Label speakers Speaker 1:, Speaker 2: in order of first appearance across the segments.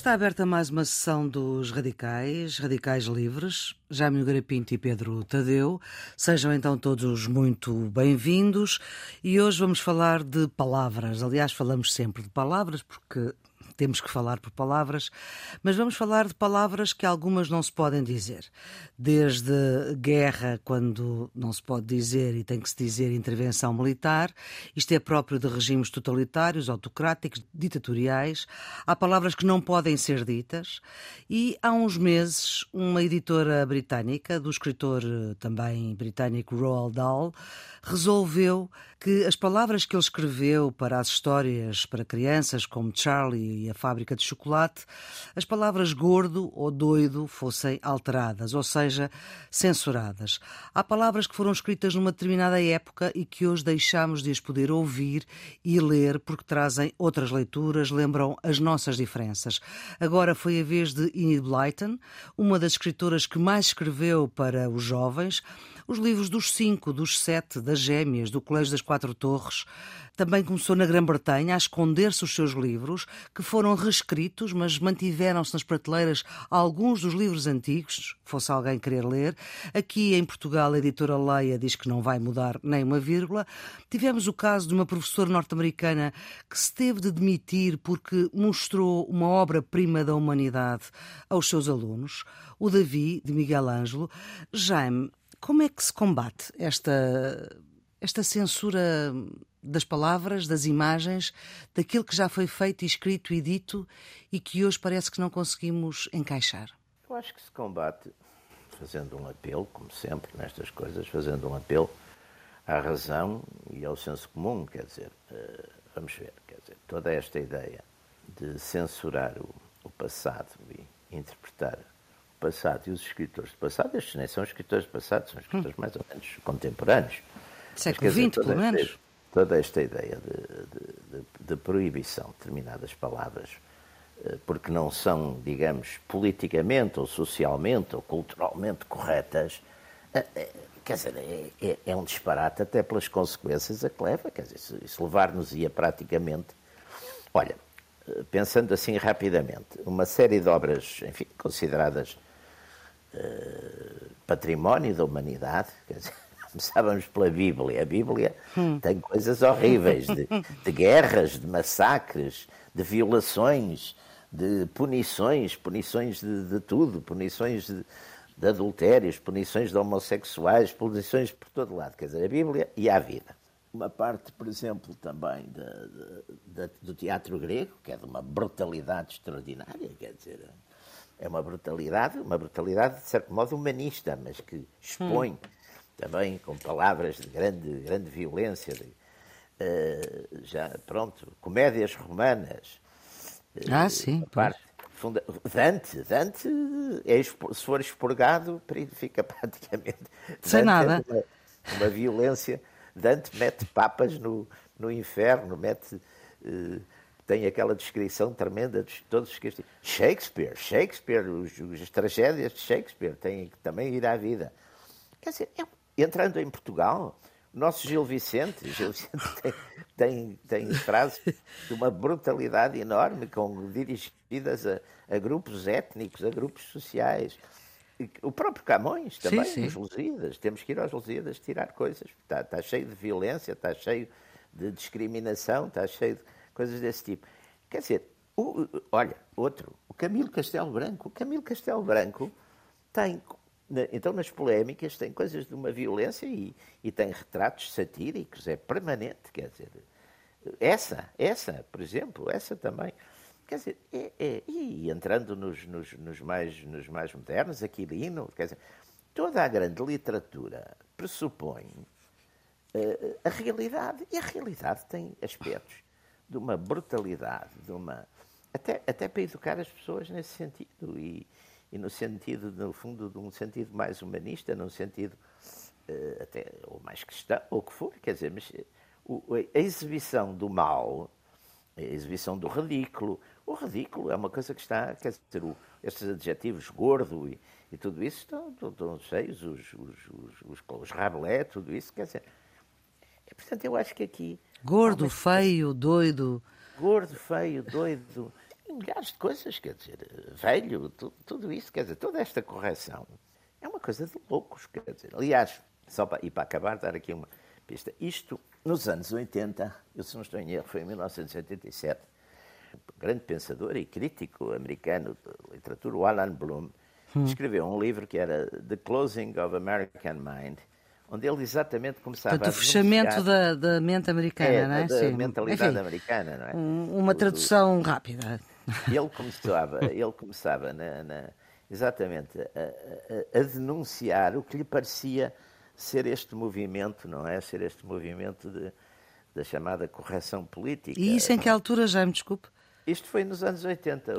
Speaker 1: Está aberta mais uma sessão dos Radicais, Radicais Livres, Jaime Nogueira Pinto e Pedro Tadeu. Sejam então todos muito bem-vindos e hoje vamos falar de palavras. Aliás, falamos sempre de palavras porque temos que falar por palavras, mas vamos falar de palavras que algumas não se podem dizer. Desde guerra, quando não se pode dizer e tem que se dizer intervenção militar, isto é próprio de regimes totalitários, autocráticos, ditatoriais. Há palavras que não podem ser ditas e há uns meses uma editora britânica, do escritor eh, também britânico Roald Dahl, resolveu que as palavras que ele escreveu para as histórias para crianças, como Charlie e a fábrica de chocolate, as palavras gordo ou doido fossem alteradas, ou seja, censuradas. Há palavras que foram escritas numa determinada época e que hoje deixamos de as poder ouvir e ler porque trazem outras leituras, lembram as nossas diferenças. Agora foi a vez de Enid Blyton, uma das escritoras que mais escreveu para os jovens, os livros dos cinco, dos sete, das gêmeas, do Colégio das Quatro Torres. Também começou na Grã-Bretanha a esconder-se os seus livros, que foram reescritos, mas mantiveram-se nas prateleiras alguns dos livros antigos, fosse alguém querer ler. Aqui em Portugal, a editora Leia diz que não vai mudar nem uma vírgula. Tivemos o caso de uma professora norte-americana que se teve de demitir porque mostrou uma obra-prima da humanidade aos seus alunos, o Davi, de Miguel Ângelo. Jaime, como é que se combate esta, esta censura das palavras, das imagens, daquilo que já foi feito, escrito e dito e que hoje parece que não conseguimos encaixar?
Speaker 2: Eu acho que se combate fazendo um apelo, como sempre nestas coisas, fazendo um apelo à razão e ao senso comum, quer dizer, eh, vamos ver, quer dizer, toda esta ideia de censurar o, o passado e interpretar passado e os escritores do passado, estes nem são escritores do passado, são escritores hum. mais ou menos contemporâneos.
Speaker 1: Século XX, pelo menos.
Speaker 2: Toda esta ideia de, de, de, proibição de determinadas palavras, eh, porque não são, digamos, politicamente ou socialmente ou culturalmente corretas, eh, eh, quer dizer, é, é, é um disparate até pelas consequências a que leva. Quer dizer, isso levar-nos-ia praticamente. Olha, pensando assim rapidamente, uma série de obras, enfim, consideradas eh, património da humanidade. Quer dizer, começávamos pela Bíblia. A Bíblia hum. tem coisas horríveis de, de, guerras, de massacres, de violações, de punições, punições de, de tudo, punições de, de adultérios, punições de homossexuais, punições por todo lado. Quer dizer, a Bíblia e a vida. Uma parte, por exemplo, também de, de, do teatro grego, que é de uma brutalidade extraordinária, quer dizer, é uma brutalidade, uma brutalidade de certo modo humanista, mas que expõe hum. também com palavras de grande, grande violência. De, uh, já, pronto, comédias romanas.
Speaker 1: Uh, ah, sim.
Speaker 2: Parte, funda, Dante, Dante, é, se for expurgado, fica praticamente.
Speaker 1: Sem Dante nada.
Speaker 2: É uma, uma, violência. Dante mete papas no, no inferno, mete. Uh, tem aquela descrição tremenda de todos os que Shakespeare, Shakespeare, os, as tragédias de Shakespeare têm que também ir à vida. Quer dizer, entrando em Portugal, o nosso Gil Vicente, Gil Vicente tem, tem, tem frases de uma brutalidade enorme, com, dirigidas a, a grupos étnicos, a grupos sociais. O próprio Camões também, sim, sim. os Lusíadas, temos que ir aos Lusíadas tirar coisas. Está, está cheio de violência, está cheio de discriminação, está cheio de coisas desse tipo. Quer dizer, o, olha, outro, o Camilo Castelo Branco. O Camilo Castelo Branco tem, então nas polémicas, tem coisas de uma violência e, e tem retratos satíricos, é permanente, quer dizer. Essa, essa, por exemplo, essa também. Quer dizer, é, é, e entrando nos, nos, nos, mais, nos mais modernos, Aquilino, quer dizer, toda a grande literatura pressupõe uh, a realidade, e a realidade tem aspectos de uma brutalidade, de uma até, até para educar as pessoas nesse sentido e, e no sentido, no fundo, de um sentido mais humanista, num sentido uh, até ou mais cristão, ou o que for, quer dizer, mas o, a exibição do mal, a exibição do ridículo, o ridículo é uma coisa que está, quer dizer, o, estes adjetivos gordo e, e tudo isso estão, estão, estão cheios, os, os, os, os, rabelé, tudo isso, quer dizer, é, portanto, eu acho que aqui
Speaker 1: Gordo, feio, doido.
Speaker 2: Gordo, feio, doido. milhares de coisas, quer dizer, velho, tudo, tudo, isso, quer dizer, toda esta correção é uma coisa de loucos, quer dizer. Aliás, só para, e para acabar, dar aqui uma pista. Isto, nos anos 80, eu se não estou em erro, foi em 1987, um grande pensador e crítico americano de literatura, o Alan Bloom, hum. escreveu um livro que era The Closing of American Mind, onde ele exatamente começava Portanto,
Speaker 1: a. o fechamento da, da, mente americana,
Speaker 2: é,
Speaker 1: não é?
Speaker 2: Da Sim. mentalidade Enfim, americana, não é?
Speaker 1: Uma tradução rápida.
Speaker 2: Ele começava, ele começava na, na, exatamente a, a, a, denunciar o que lhe parecia ser este movimento, não é? Ser este movimento de, da chamada correção política.
Speaker 1: E isso em que altura, já me desculpe?
Speaker 2: Isto foi nos anos 80,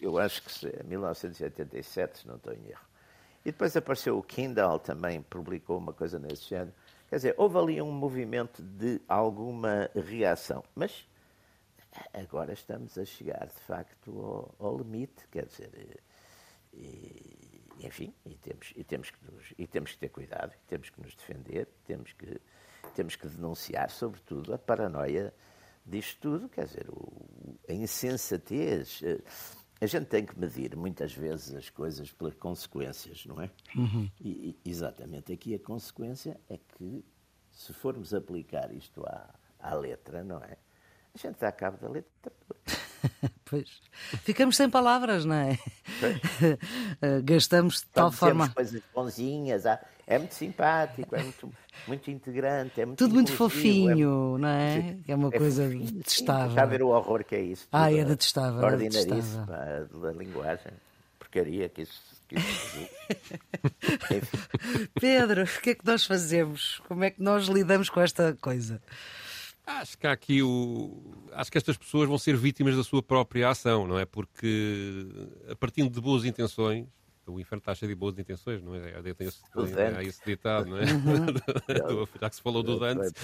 Speaker 2: eu acho que é 1987, se não estou em erro. E depois apareceu o Kindle, também publicou uma coisa nesse género. Quer dizer, houve ali um movimento de alguma reação. Mas agora estamos a chegar, de facto, ao, ao limite. Quer dizer, e, enfim, e temos, e, temos que nos, e temos que ter cuidado, temos que nos defender, temos que, temos que denunciar, sobretudo, a paranoia disto tudo. Quer dizer, o, a insensatez. A gente tem que medir muitas vezes as coisas pelas consequências, não é? Uhum. E, exatamente aqui a consequência é que, se formos aplicar isto à, à letra, não é? A gente dá cabo da letra.
Speaker 1: Pois. Ficamos sem palavras, não é? Gastamos de tal forma.
Speaker 2: coisas bonzinhas, é muito simpático, é muito, muito integrante, é muito
Speaker 1: Tudo muito é fofinho, é, não é? É uma é coisa detestável. Está
Speaker 2: a ver o horror que é isso.
Speaker 1: Ah, é detestável. É
Speaker 2: Ordinaríssimo da linguagem. Porcaria. Que isso
Speaker 1: Pedro, o que é que nós fazemos? Como é que nós lidamos com esta coisa?
Speaker 3: Acho que há aqui o. Acho que estas pessoas vão ser vítimas da sua própria ação, não é? Porque a partir de boas intenções, o inferno está cheio de boas intenções, não é? Tem esse, tem, esse ditado, não é? Uhum. Já que se falou do Dante.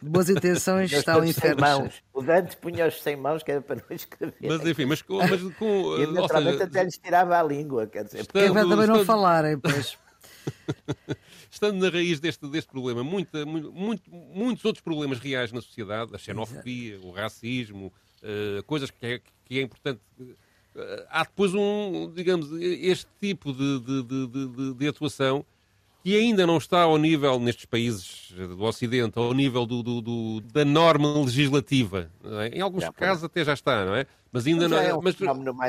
Speaker 1: boas intenções está o inferno.
Speaker 2: Mãos. O Dante punha-os sem mãos, que era para não escrever.
Speaker 3: Mas enfim, mas com. Mas com
Speaker 2: e naturalmente seja, até lhes tirava a língua, quer dizer.
Speaker 1: Porque estando, também não falarem, pois.
Speaker 3: estando na raiz deste, deste problema, muita, muito, muitos outros problemas reais na sociedade, a xenofobia, o racismo, uh, coisas que é, que é importante. Uh, há depois um, digamos, este tipo de, de, de, de, atuação que ainda não está ao nível, nestes países do Ocidente, ao nível do, do, do da norma legislativa. É? Em alguns já, casos até já está, não é? Mas ainda não, é um mas,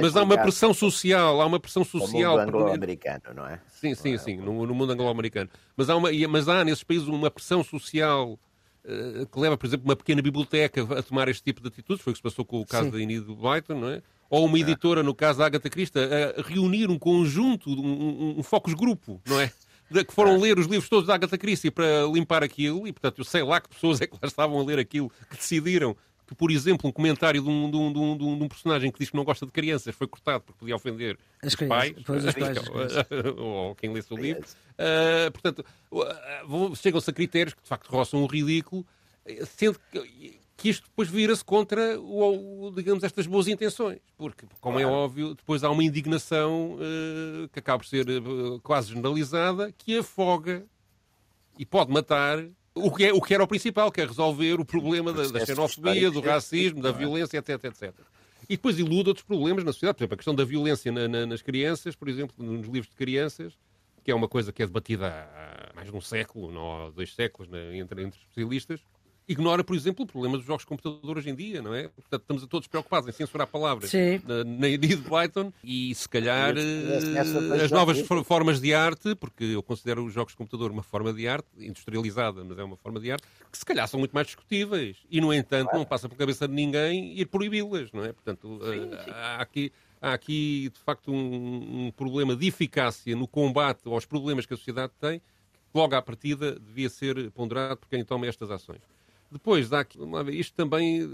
Speaker 3: mas há uma pressão social, há uma pressão social.
Speaker 2: No mundo anglo-americano, não é?
Speaker 3: Sim, sim, é sim, no, no mundo anglo-americano. Mas há, uma, mas há nesses países uma pressão social uh, que leva, por exemplo, uma pequena biblioteca a tomar este tipo de atitudes. Foi o que se passou com o caso sim. da Enid Blyton, não é? Ou uma editora, no caso da Agatha Christie, a reunir um conjunto, um, um, um focus grupo, não é? Que foram ler os livros todos da Agatha Christie para limpar aquilo, e portanto eu sei lá que pessoas é que lá estavam a ler aquilo, que decidiram que, por exemplo, um comentário de um, de um, de um, de um personagem que diz que não gosta de crianças foi cortado porque podia ofender
Speaker 1: as
Speaker 3: os pais,
Speaker 1: os pais
Speaker 3: ou quem lê o livro. Uh, portanto, uh, chegam-se a critérios que de facto roçam o ridículo, sendo que que isto depois vira-se contra, o, digamos, estas boas intenções. Porque, como é é óbvio, depois há uma indignação uh, que acaba por ser uh, quase generalizada, que afoga e pode matar o que, é, o que era o principal, que é resolver o problema da, da xenofobia, do racismo, da violência, etc, etc. E depois ilude outros problemas na sociedade. Por exemplo, a questão da violência na, na, nas crianças, por exemplo, nos livros de crianças, que é uma coisa que é debatida há mais de um século, não há dois séculos, né, entre, entre especialistas, ignora, por exemplo, o problema dos jogos de computador hoje em dia, não é? Portanto, estamos todos preocupados em censurar palavras
Speaker 1: Sim.
Speaker 3: na, na Edith Blyton e, se calhar, as novas formas de arte, porque eu considero os jogos de computador uma forma de arte, industrializada, mas é uma forma de arte, que se calhar são muito mais discutíveis. E, no entanto, claro. não passa por cabeça de ninguém ir proibi-las, não é? Portanto, sim, eh, sim. há aqui há aqui, de facto, um, um, problema de eficácia no combate aos problemas que a sociedade tem, que logo à partida devia ser ponderado por quem toma estas ações. Depois, há aqui, isto também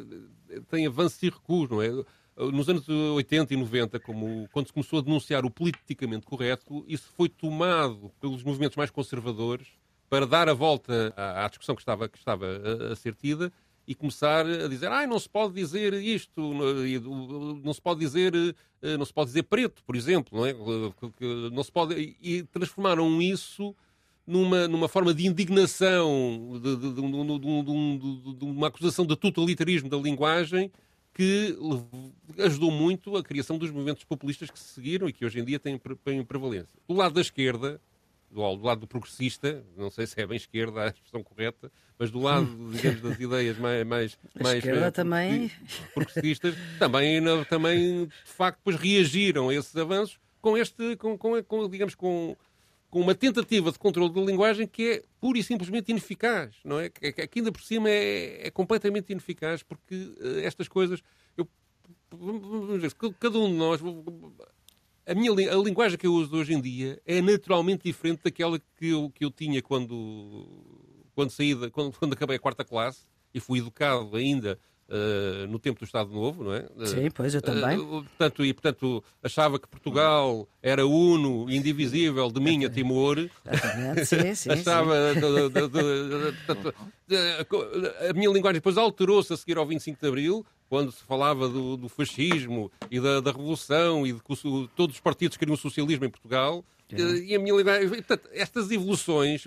Speaker 3: tem avanços e recuos, não é? Nos anos 80 e 90, como, quando se começou a denunciar o politicamente correto, isso foi tomado pelos movimentos mais conservadores para dar a volta à, à discussão que estava, que estava a, a, ser tida e começar a dizer, ah, não se pode dizer isto, não se pode dizer, eh, não se pode dizer preto, por exemplo, não é? Não se pode e transformaram isso numa, numa forma de indignação, de, de, de, de, uma acusação de totalitarismo da linguagem, que ajudou muito a criação dos movimentos populistas que se seguiram e que hoje em dia têm, têm prevalência. Do lado da esquerda, do, do, lado do progressista, não sei se é bem esquerda a expressão correta, mas do lado, digamos, das ideias mais, mais, mais
Speaker 1: esquerda uh, também...
Speaker 3: progressistas, também, também, de facto, depois reagiram a esses avanços com este, com, com, com digamos, com, com uma tentativa de controle da linguagem que é pura e simplesmente ineficaz, não é? Que, que ainda por cima é, é completamente ineficaz, porque uh, estas coisas, eu, vamos ver, cada um de nós a, minha, a linguagem que eu uso hoje em dia é naturalmente diferente daquela que eu, que eu tinha quando, quando saí, de, quando, quando acabei a quarta classe e fui educado ainda Uh, no tempo do Estado Novo, não é?
Speaker 1: Sim, pois, eu também.
Speaker 3: Uh, portanto, e, portanto, achava que Portugal era uno, indivisível, de minha Timor.
Speaker 1: Sim, sim,
Speaker 3: achava... A minha linguagem depois alterou-se a seguir ao 25 de Abril, quando se falava do, do fascismo e da, da, Revolução e de que o, todos os partidos queriam o socialismo em Portugal. E a minha linguagem... Portanto, estas evoluções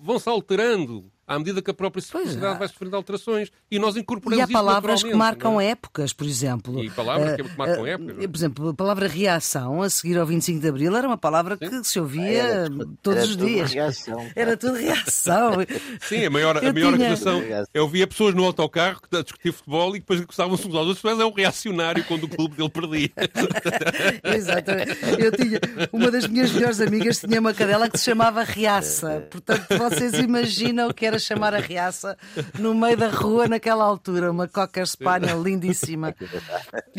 Speaker 3: vão-se alterando à medida que a própria sociedade vai sofrendo alterações. E nós incorporamos
Speaker 1: E há palavras que marcam é? épocas, por exemplo.
Speaker 3: E palavras que marcam uh, épocas.
Speaker 1: Por exemplo, a palavra reação, a seguir ao 25 de Abril, era uma palavra Sim. que se ouvia era, todos era os dias. Reação, era tudo reação.
Speaker 3: Sim, a maior, a maior tinha... acusação. Eu via pessoas no autocarro a discutir futebol e depois gostavam-se uns aos outros, mas é um reacionário quando o clube dele perdia.
Speaker 1: Exatamente. Eu tinha, uma das minhas melhores amigas tinha uma cadela que se chamava Reaça. Portanto, vocês imaginam o que era chamar a reaça no meio da rua naquela altura, uma cocker spaniel lindíssima.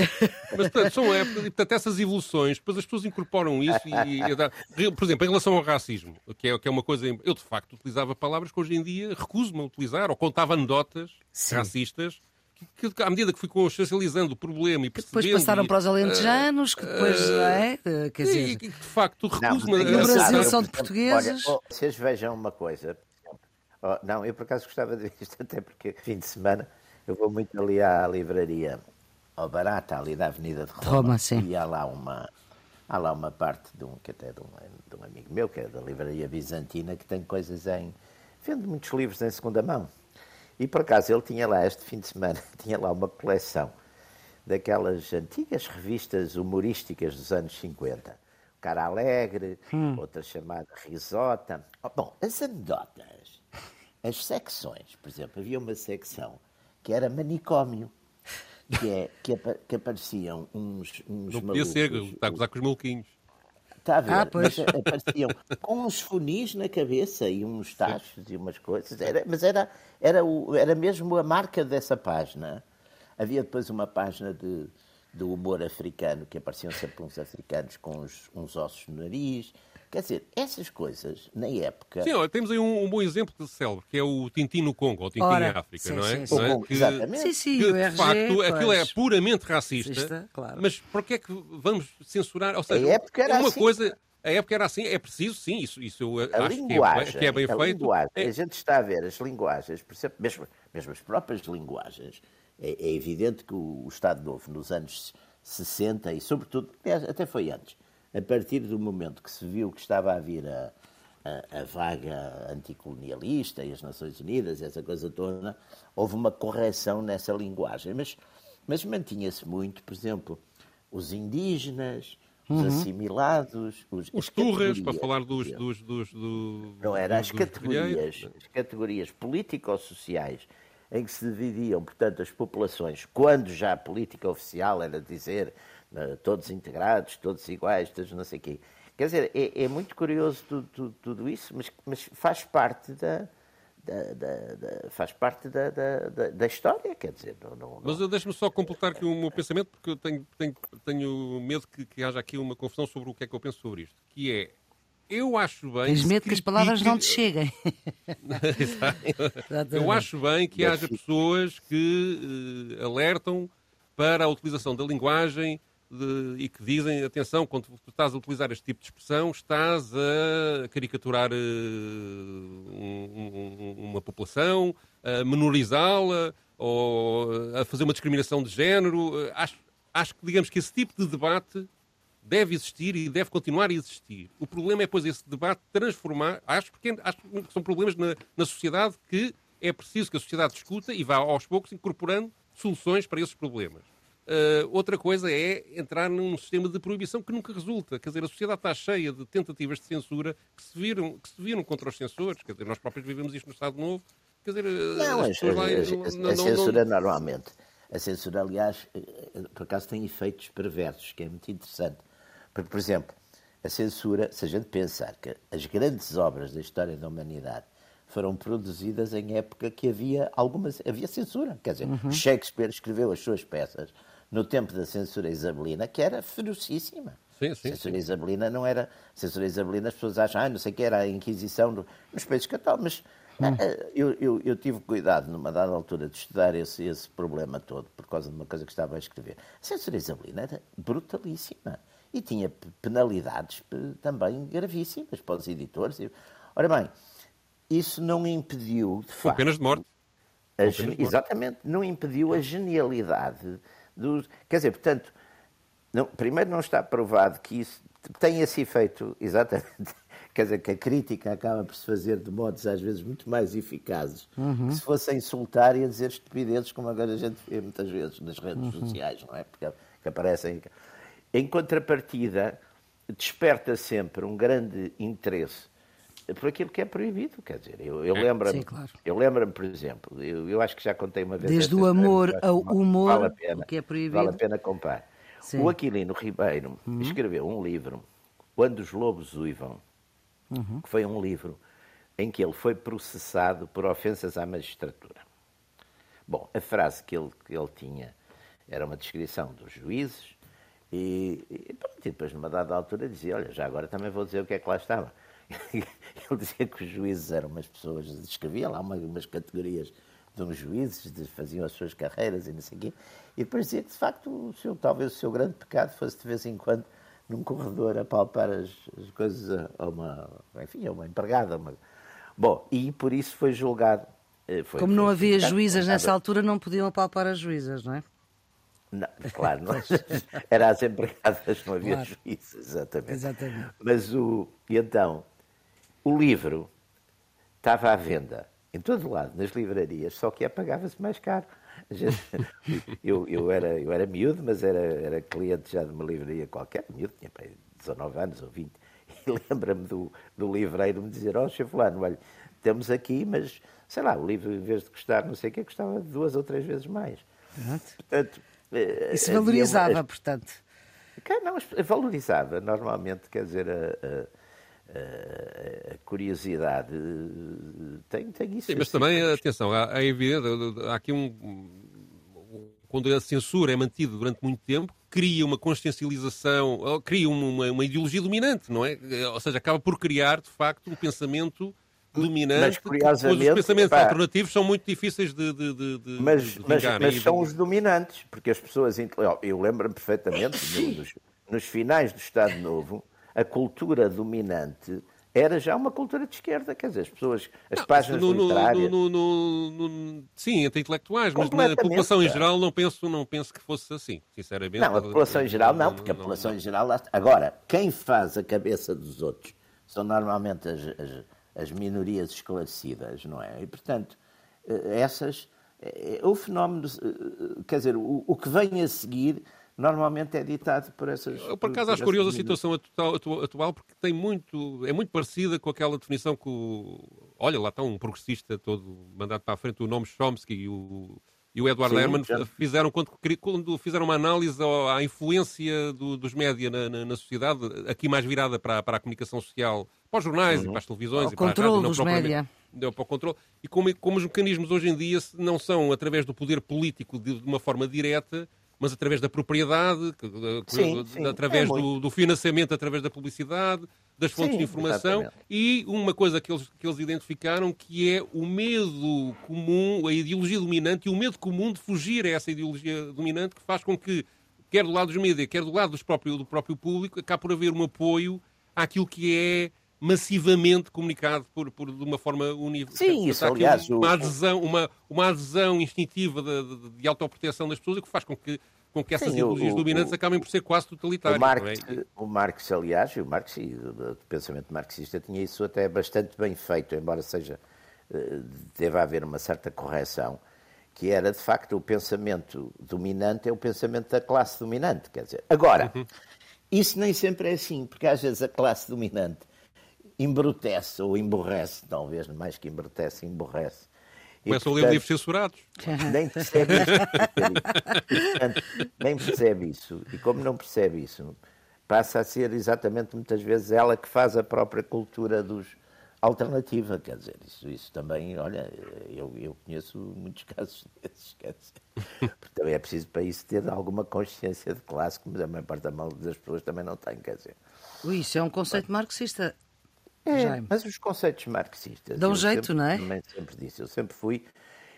Speaker 3: Mas portanto, são épocas, e portanto, essas evoluções, depois as pessoas incorporam isso e, e, por exemplo, em relação ao racismo, que é, que é uma coisa. Eu de facto utilizava palavras que hoje em dia recuso-me a utilizar, ou contava anedotas Sim. racistas que, à medida que fui consciencializando o problema e
Speaker 1: percebendo... Que depois passaram para os alentejanos, que depois, uh, não é? Quer dizer...
Speaker 3: E, que, de facto, recuso-me...
Speaker 1: No Brasil são de portugueses...
Speaker 2: Olha, oh, vocês vejam uma coisa, Oh, não, eu por acaso gostava de ver isto, até porque fim de semana eu vou muito ali à livraria ao Barata, ali da Avenida de Roma,
Speaker 1: Roma sim.
Speaker 2: e há lá uma há lá uma parte de um que até de um, de um amigo meu que é da livraria bizantina que tem coisas em vende muitos livros em segunda mão e por acaso ele tinha lá este fim de semana tinha lá uma coleção daquelas antigas revistas humorísticas dos anos 50 Cara Alegre, hum. outra chamada Risota. Oh, bom, as anedotas as secções, por exemplo, havia uma secção que era manicômio, que, é, que, que apareciam uns, uns
Speaker 3: Não podia ser, está a gozar com os maluquinhos.
Speaker 2: Está a ver? Ah, mas apareciam com uns funis na cabeça e uns tachos e umas coisas. Era, mas era, era, o, era mesmo a marca dessa página. Havia depois uma página de, de humor africano, que apareciam sempre uns africanos com uns, uns ossos no nariz. Quer dizer, essas coisas, na época.
Speaker 3: Sim, olha, temos aí um, um, bom exemplo de célebre, que é o Tintin no Congo, ou Tintin Ora, em África,
Speaker 1: sim,
Speaker 3: não é?
Speaker 1: Sim,
Speaker 3: não
Speaker 2: é? Que, exatamente.
Speaker 1: Sim, sim,
Speaker 3: que,
Speaker 1: o
Speaker 3: de facto, pois. aquilo é puramente racista. racista claro. Mas por que é que vamos censurar? Ou seja,
Speaker 2: a época era
Speaker 3: uma
Speaker 2: assim.
Speaker 3: coisa. A época era assim, é preciso, sim, isso, isso eu
Speaker 2: a
Speaker 3: acho
Speaker 2: linguagem,
Speaker 3: que é, que é bem
Speaker 2: a
Speaker 3: feito.
Speaker 2: Linguagem, é... A gente está a ver as linguagens, por exemplo, mesmo, mesmo as próprias linguagens, é, é evidente que o, o Estado Novo, nos anos 60 e, sobretudo, até foi antes, a partir do momento que se viu que estava a vir a, a, a vaga anticolonialista e as Nações Unidas, essa coisa toda, houve uma correção nessa linguagem. Mas, mas mantinha-se muito, por exemplo, os indígenas, os uhum. assimilados, os,
Speaker 3: os turras, para falar dos, dos, dos,
Speaker 2: do, Não era, as categorias, as categorias político-sociais em que se dividiam, portanto, as populações, quando já a política oficial era dizer todos integrados, todos iguais, todos não sei o quê. Quer dizer, é, é muito curioso tudo, tudo, tudo, isso, mas, mas faz parte da, da, da, da, faz parte da, da, história, quer dizer. Não, não,
Speaker 3: Mas eu deixo-me só completar aqui o meu pensamento, porque eu tenho, tenho, tenho medo que, que, haja aqui uma confusão sobre o que é que eu penso sobre isto, que é. Eu acho bem.
Speaker 1: Tens medo que, as palavras não te cheguem.
Speaker 3: eu acho bem que haja pessoas que uh, alertam para a utilização da linguagem de, e que dizem, atenção, quando estás a utilizar este tipo de expressão, estás a caricaturar uh, um, um, uma população, a menorizá-la ou a fazer uma discriminação de género. Acho, acho que, digamos que esse tipo de debate deve existir e deve continuar a existir. O problema é, pois, esse debate transformar. Acho, porque, acho que são problemas na, na sociedade que é preciso que a sociedade discuta e vá aos poucos incorporando soluções para esses problemas. Uh, outra coisa é entrar num sistema de proibição que nunca resulta. Quer dizer, a sociedade está cheia de tentativas de censura que se viram, que se viram contra os censores. Quer dizer, nós próprios vivemos isto no Estado Novo. Quer dizer,
Speaker 2: não, as pessoas lá... A, a, a censura não... normalmente... A censura, aliás, eh, por acaso tem efeitos perversos, que é muito interessante. Porque, por exemplo, a censura, se a gente pensar que as grandes obras da história da humanidade foram produzidas em época que havia algumas havia censura, quer dizer, uhum. Shakespeare escreveu as suas peças no tempo da censura isabelina, que era ferocíssima.
Speaker 3: Sim, sim,
Speaker 2: censura
Speaker 3: sim.
Speaker 2: isabelina não era. Censura isabelina, as pessoas acham, ah, não sei o que era a Inquisição no, nos países católicos, mas hum. Eh, eu, eu, eu, tive cuidado, numa dada altura, de estudar esse, esse problema todo, por causa de uma coisa que estava a escrever. A censura isabelina era brutalíssima e tinha penalidades eh, também gravíssimas para os editores. Ora bem, isso não impediu, de facto.
Speaker 3: Apenas de morte.
Speaker 2: A, exatamente, não impediu a genialidade dos. Quer dizer, portanto, não, primeiro não está provado que isso tem esse efeito, exatamente. Quer dizer, que a crítica acaba por se fazer de modos às vezes muito mais eficazes uhum. que se fosse a insultar e a dizer estupidezes, como agora a gente vê muitas vezes nas redes uhum. sociais, não é? Porque que aparecem. Em contrapartida, desperta sempre um grande interesse por aquilo que é proibido, quer dizer, eu, eu lembro-me, claro. eu lembro por exemplo, eu, eu, acho que já contei uma vez...
Speaker 1: Desde o amor ao humor, vale a pena, o que é proibido...
Speaker 2: Vale a pena comprar. Sim. O Aquilino Ribeiro uhum. escreveu um livro, Quando os Lobos Uivam, uhum. que foi um livro em que ele foi processado por ofensas à magistratura. Bom, a frase que ele, que ele tinha era uma descrição dos juízes e, e, pronto, e depois, numa dada altura, dizia, olha, já agora também vou dizer o que é que lá estava. Ele dizia que os juízes eram umas pessoas, descrevia lá umas, categorias de uns juízes, de, faziam as suas carreiras e não sei o quê, e dizia que, de facto, o seu, talvez o seu grande pecado fosse, de vez em quando, num corredor, apalpar as, as coisas a uma, enfim, a uma empregada. Uma... Bom, e por isso foi julgado.
Speaker 1: Eh, foi, Como não havia juízas nessa altura, não podiam apalpar as juízas, não é?
Speaker 2: Não, claro, não, era as empregadas, não havia claro. juízes, exatamente. exatamente. Mas o. E então, o livro estava à venda em todo lado, nas livrarias, só que pagava-se mais caro. Gente, eu, eu, era, eu era miúdo, mas era, era cliente já de uma livraria qualquer, miúdo, tinha 19 anos ou 20, e lembra-me do, do livreiro me dizer, ó, oh, chefe fulano, olha, temos aqui, mas, sei lá, o livro, em vez de custar não sei o que, custava duas ou três vezes mais.
Speaker 1: Portanto, eh, Isso valorizava, uma, portanto.
Speaker 2: Não, valorizava, normalmente, quer dizer, a, a a curiosidade tem, tem isso.
Speaker 3: Sim, mas também, atenção, é evidente, há aqui um. Quando a censura é mantida durante muito tempo, cria uma consciencialização, cria uma, uma ideologia dominante, não é? Ou seja, acaba por criar, de facto, um pensamento dominante. Mas, curiosamente, os pensamentos pá, alternativos são muito difíceis de, de, de, de
Speaker 2: mas, de mas, mas são os dominantes, porque as pessoas. Eu lembro-me perfeitamente, nos, nos finais do Estado Novo, a cultura dominante era já uma cultura de esquerda, quer dizer, as pessoas, as não, páginas no, literárias...
Speaker 3: No, no, sim, entre intelectuais, mas na população em geral não penso, não penso que fosse assim, sinceramente.
Speaker 2: Não, a população em geral não, porque a população em geral... Agora, quem faz a cabeça dos outros são normalmente as, as, as minorias esclarecidas, não é? E, portanto, eh, essas... Eh, o fenómeno, eh, quer dizer, o, o que vem a seguir normalmente é ditado por essas.
Speaker 3: Eu, por acaso, acho curiosa a situação atual, atual, porque tem muito, é muito parecida com aquela definição que o. Olha, lá está um progressista todo mandado para a frente, o Noam Chomsky e o, e o Edward Herman fizeram, quando, quando, fizeram uma análise à influência do, dos média na, na, na, sociedade, aqui mais virada para, para a comunicação social, para os jornais uhum. e para as televisões.
Speaker 1: O e controle
Speaker 3: para a rádio,
Speaker 1: dos média.
Speaker 3: Deu para o controle. E como, como os mecanismos hoje em dia não são através do poder político de, de uma forma direta, mas através da propriedade, sim, sim, através é do, do, financiamento, através da publicidade, das fontes sim, de informação. exatamente. e uma coisa que eles, que eles identificaram que é o medo comum, a ideologia dominante e o medo comum de fugir a essa ideologia dominante que faz com que, quer do lado dos mídias, quer do lado dos próprio, do próprio público, acabe por haver um apoio àquilo que é massivamente comunicado por, por, de uma forma universal.
Speaker 2: Sim, isso, aliás...
Speaker 3: Uma, adesão, uma, uma adesão instintiva de, de, de autoproteção das pessoas, o que faz com que com que essas Sim, ideologias o, dominantes o, acabem por ser quase totalitárias.
Speaker 2: O Marx, é? o Marx aliás, o Marx, o pensamento marxista tinha isso até bastante bem feito, embora seja, eh, deva haver uma certa correção, que era de facto o pensamento dominante, é o pensamento da classe dominante. Quer dizer, agora, uhum. isso nem sempre é assim, porque às vezes a classe dominante embrutece ou emborrece, talvez mais que embrutece, emborrece.
Speaker 3: Começa a ler livros censurados.
Speaker 2: Nem percebe isso. nem percebe isso. E como não percebe isso, passa a ser exatamente muitas vezes ela que faz a própria cultura dos alternativa, quer dizer, isso, isso também, olha, eu, eu conheço muitos casos desses, quer dizer, porque também é preciso para isso ter alguma consciência de classe, mas a maior parte das pessoas também não tem, quer dizer.
Speaker 1: Isso é um conceito marxista.
Speaker 2: É, Jaime. mas os conceitos marxistas.
Speaker 1: Dão jeito,
Speaker 2: sempre,
Speaker 1: não é?
Speaker 2: Também sempre disse. Eu sempre fui.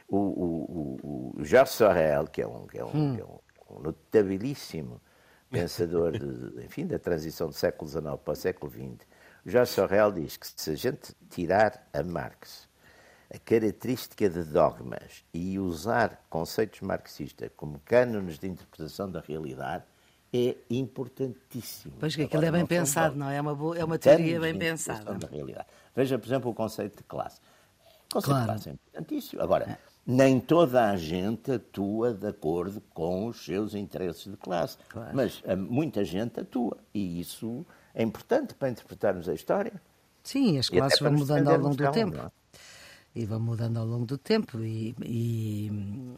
Speaker 2: O, o, o, o Georges Sorel, que é um, que é um, hum. que é um, um notabilíssimo pensador de, enfim, da transição do século XIX para o século XX, o Jorge Sorrel diz que se a gente tirar a Marx a característica de dogmas e usar conceitos marxistas como cânones de interpretação da realidade, é importantíssimo.
Speaker 1: Pois que aquilo é bem pensado, não é? É uma, boa, é uma teoria bem pensada.
Speaker 2: Da realidade. Veja, por exemplo, o conceito de classe. O conceito claro. de classe é importantíssimo. Agora, é. nem toda a gente atua de acordo com os seus interesses de classe, claro. mas eh, muita gente atua. E isso é importante para interpretarmos a história.
Speaker 1: Sim, as classes vão mudando ao longo do tempo. E vão mudando ao longo do tempo e, e,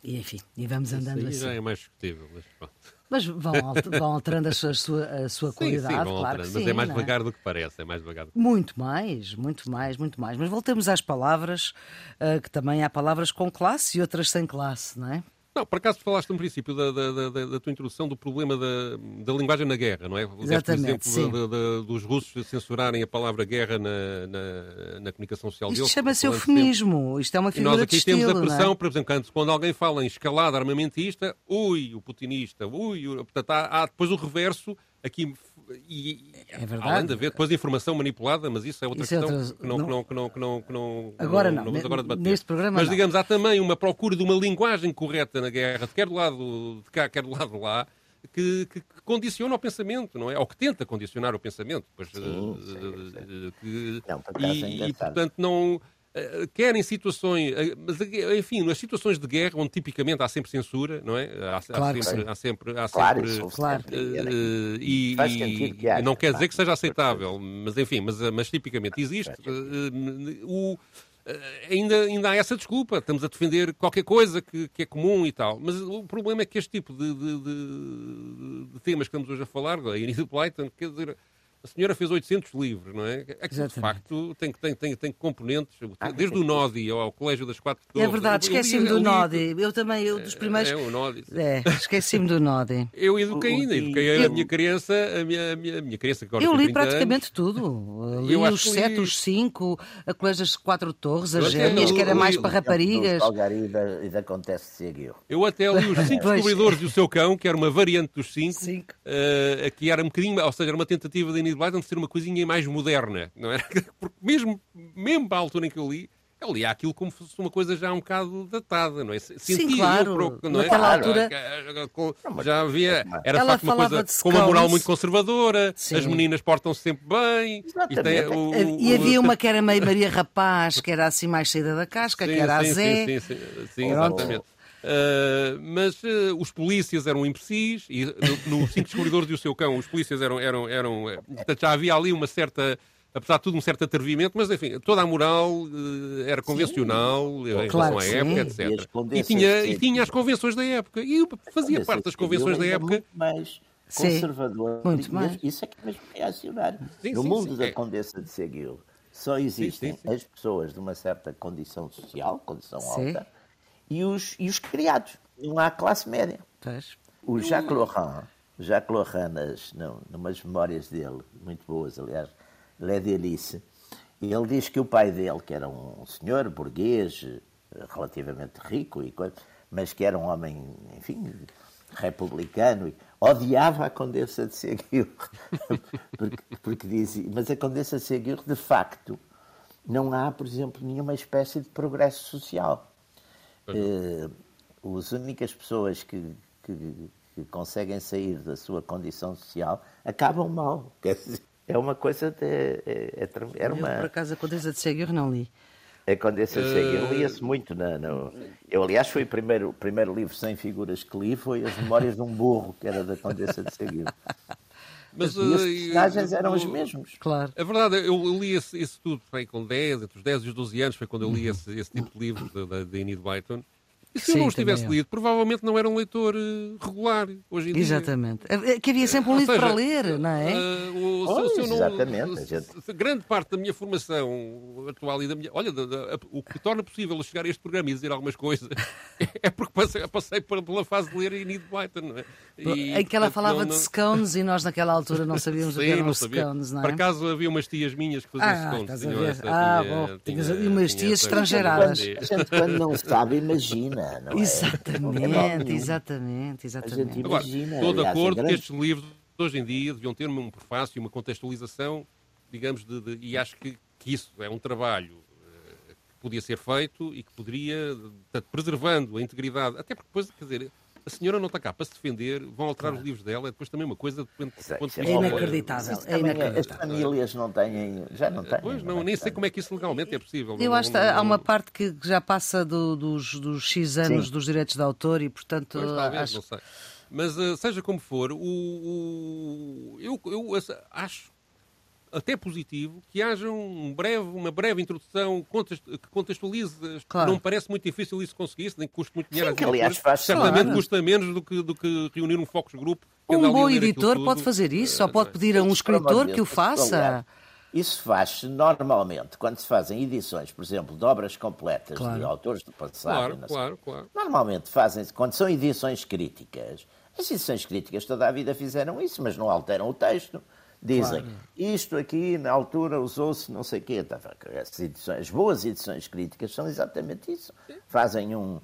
Speaker 1: e enfim, e vamos andando Isso
Speaker 3: aí
Speaker 1: assim.
Speaker 3: já é mais discutível, mas pronto.
Speaker 1: Mas vão, vão alterando a sua, a sua sim, qualidade, sim, claro
Speaker 3: Mas
Speaker 1: sim,
Speaker 3: é mais é? devagar do que parece, é mais devagar.
Speaker 1: Muito mais, muito mais, muito mais. Mas voltemos às palavras, uh, que também há palavras com classe e outras sem classe, não é?
Speaker 3: Não, por acaso falaste no princípio da, da, da, da tua introdução do problema da, da, linguagem na guerra, não é?
Speaker 1: Exatamente,
Speaker 3: por exemplo, dos russos censurarem a palavra guerra na, na, na comunicação social
Speaker 1: Isto chama-se eufemismo, isto é uma figura
Speaker 3: e nós aqui
Speaker 1: de
Speaker 3: temos
Speaker 1: estilo,
Speaker 3: a pressão,
Speaker 1: é?
Speaker 3: por exemplo, quando alguém fala em escalada armamentista, ui, o putinista, ui, o... portanto há, há depois o reverso, aqui e,
Speaker 1: é verdade.
Speaker 3: Além de haver depois informação manipulada, mas isso é outra isso é questão é outra... que, não, não... Que, não, que, não, que, não,
Speaker 1: agora não, não vamos agora debater. Neste programa
Speaker 3: mas
Speaker 1: não.
Speaker 3: digamos, há também uma procura de uma linguagem correta na guerra, quer do lado de cá, quer do lado de lá, que, que, condiciona o pensamento, não é? Ou que tenta condicionar o pensamento. Pois, sim, uh, sim, sim. Que, não, e, é e, portanto, não eh, quer em situações, eh, mas enfim, nas situações de guerra, onde tipicamente há sempre censura, não é? Há,
Speaker 1: claro
Speaker 3: há sempre, há sempre, há
Speaker 2: claro,
Speaker 3: sempre,
Speaker 2: claro.
Speaker 3: Uh, e, e não quer dizer que seja aceitável, mas enfim, mas, mas tipicamente existe. Uh, o, ainda, ainda há essa desculpa, estamos a defender qualquer coisa que, que é comum e tal. Mas o problema é que este tipo de, de, de, de temas que estamos hoje a falar, a Enid Blyton, quer dizer a senhora fez 800 livros, não é? É que, de facto, tem, tem, tem, tem componentes, ah, desde o Nodi ao Colégio das Quatro
Speaker 1: Torres. É verdade, esqueci-me do Nodi. Eu também, eu dos primeiros...
Speaker 3: É, é o Nodi.
Speaker 1: É, esqueci-me do Nodi.
Speaker 3: Eu eduquei ainda, eduquei a minha criança, a minha, a minha, a minha criança que agora
Speaker 1: Eu li
Speaker 3: praticamente
Speaker 1: anos. tudo. Li os sete, li... os cinco, a Colégio das Quatro Torres, as gêmeas, que era mais para raparigas.
Speaker 2: E da Acontece Seguiu.
Speaker 3: Eu até li os cinco descobridores do seu cão, que era uma variante dos cinco, cinco. Uh, que era um bocadinho, ou seja, era uma tentativa de Blyton de ser uma coisinha mais moderna, não é? Porque mesmo, mesmo para a altura em que eu li, eu li aquilo como se fosse uma coisa já um bocado datada, não é?
Speaker 1: Sentia Sim, claro. Não é? Naquela altura...
Speaker 3: Já havia... Era de facto uma coisa com uma moral muito conservadora, Sim. as meninas portam-se sempre bem.
Speaker 1: E, tem, o, e, havia uma que era meio Maria Rapaz, que era assim mais saída da casca, sim, que era sim, a Zé.
Speaker 3: Sim, sim, sim, sim exatamente. Uh, mas uh, os polícias eram imprecis e no, no Cinco Descobridores e o Seu Cão os polícias eram, eram, eram eh, portanto, já havia ali uma certa apesar de tudo um certo atrevimento, mas enfim, toda a moral uh, era convencional sim. em
Speaker 1: claro
Speaker 3: relação à época, etc. E, e, tinha, e tinha as convenções da época. E eu fazia parte das convenções da época.
Speaker 2: mais conservador.
Speaker 1: Sim, muito mais.
Speaker 2: Isso é que é mesmo reacionário. Sim, no sim, mundo sim, da é. Condessa de Seguil só existem as pessoas de uma certa condição social, condição alta, e os, e os criados. Não há classe média.
Speaker 1: Pois.
Speaker 2: O Jacques Laurent, Jacques Laurent, nas, não, numas memórias dele, muito boas, aliás, Lady Alice, ele diz que o pai dele, que era um senhor burguês, relativamente rico, e coisa, mas que era um homem, enfim, republicano, odiava a Condessa de Seguir, porque, porque dizia, mas a Condessa de Seguir, de facto, não há, por exemplo, nenhuma espécie de progresso social. Uh, as únicas pessoas que, que, que, conseguem sair da sua condição social acabam mal. Quer dizer, é uma coisa de. É, é, era uma...
Speaker 1: Eu, por acaso, a Condessa de Seguir não li.
Speaker 2: A Condessa Cega. Uh... Lia-se muito na, no... Eu, aliás, foi o primeiro, primeiro livro sem figuras que li, foi As Memórias de um Burro, que era da Condessa de Seguil. Mas, e os personagens eram os mesmos.
Speaker 3: Claro. A verdade, eu, eu li esse, esse tudo foi com 10, entre os 10 e os 12 anos, foi quando eu li uhum. esse, esse tipo de livro da Enid Blyton. E se Sim, eu não os tivesse lido, provavelmente não era um leitor uh, regular hoje em dia.
Speaker 1: Exatamente. É que havia sempre um livro seja, para ler, não é? Uh,
Speaker 2: o, oh, se, se não, exatamente.
Speaker 3: Se, grande parte da minha formação atual e da minha. Olha, da, da, o que torna possível chegar a este programa e dizer algumas coisas é porque passei, passei pela fase de ler Enid Blyton, não é?
Speaker 1: E, em que ela falava não, de scones e nós naquela altura não sabíamos Sim, o que eram os scones, não é?
Speaker 3: Por acaso havia umas tias minhas que faziam ah, scones.
Speaker 1: Tinham essa, ah, tinha, bom. Tinha, tinha, umas tias estrangeiradas.
Speaker 2: A gente quando não sabe, imagina, não
Speaker 1: é? Exatamente, exatamente, exatamente.
Speaker 3: Agora, estou de acordo que estes livros hoje em dia deviam ter um prefácio, uma contextualização, digamos, de, de, e acho que, que isso é um trabalho uh, que podia ser feito e que poderia, portanto, preservando a integridade, até porque depois, quer dizer, a senhora não está cá para se defender, vão alterar os livros dela, é depois também uma coisa de
Speaker 1: quanto É inacreditável. É inacreditável.
Speaker 2: As famílias não têm, já não têm.
Speaker 3: Pois não, nem sei como é que isso legalmente é possível.
Speaker 1: Eu acho que há uma parte que já passa do, dos, dos X anos Sim. dos direitos de autor e, portanto.
Speaker 3: Pois, talvez, acho... não sei. Mas uh, seja como for, o, o, eu, eu acho até positivo que haja um breve, uma breve introdução que contextualize. Claro. Não me parece muito difícil isso conseguir, nem que custe muito dinheiro. Sim,
Speaker 2: que, aliás, faz
Speaker 3: certamente claro. custa menos do que, do que reunir um focus group.
Speaker 1: Um bom editor pode fazer isso, ou pode pedir a um escritor que o faça.
Speaker 2: Isso faz-se normalmente quando se fazem edições, por exemplo, de obras completas claro. de autores do passado.
Speaker 3: Claro, claro, claro.
Speaker 2: Normalmente fazem quando são edições críticas. As edições críticas toda a vida fizeram isso, mas não alteram o texto. Dizem, claro. isto aqui na altura usou-se não sei o quê. Tá, as, edições, as boas edições críticas são exatamente isso. Fazem um,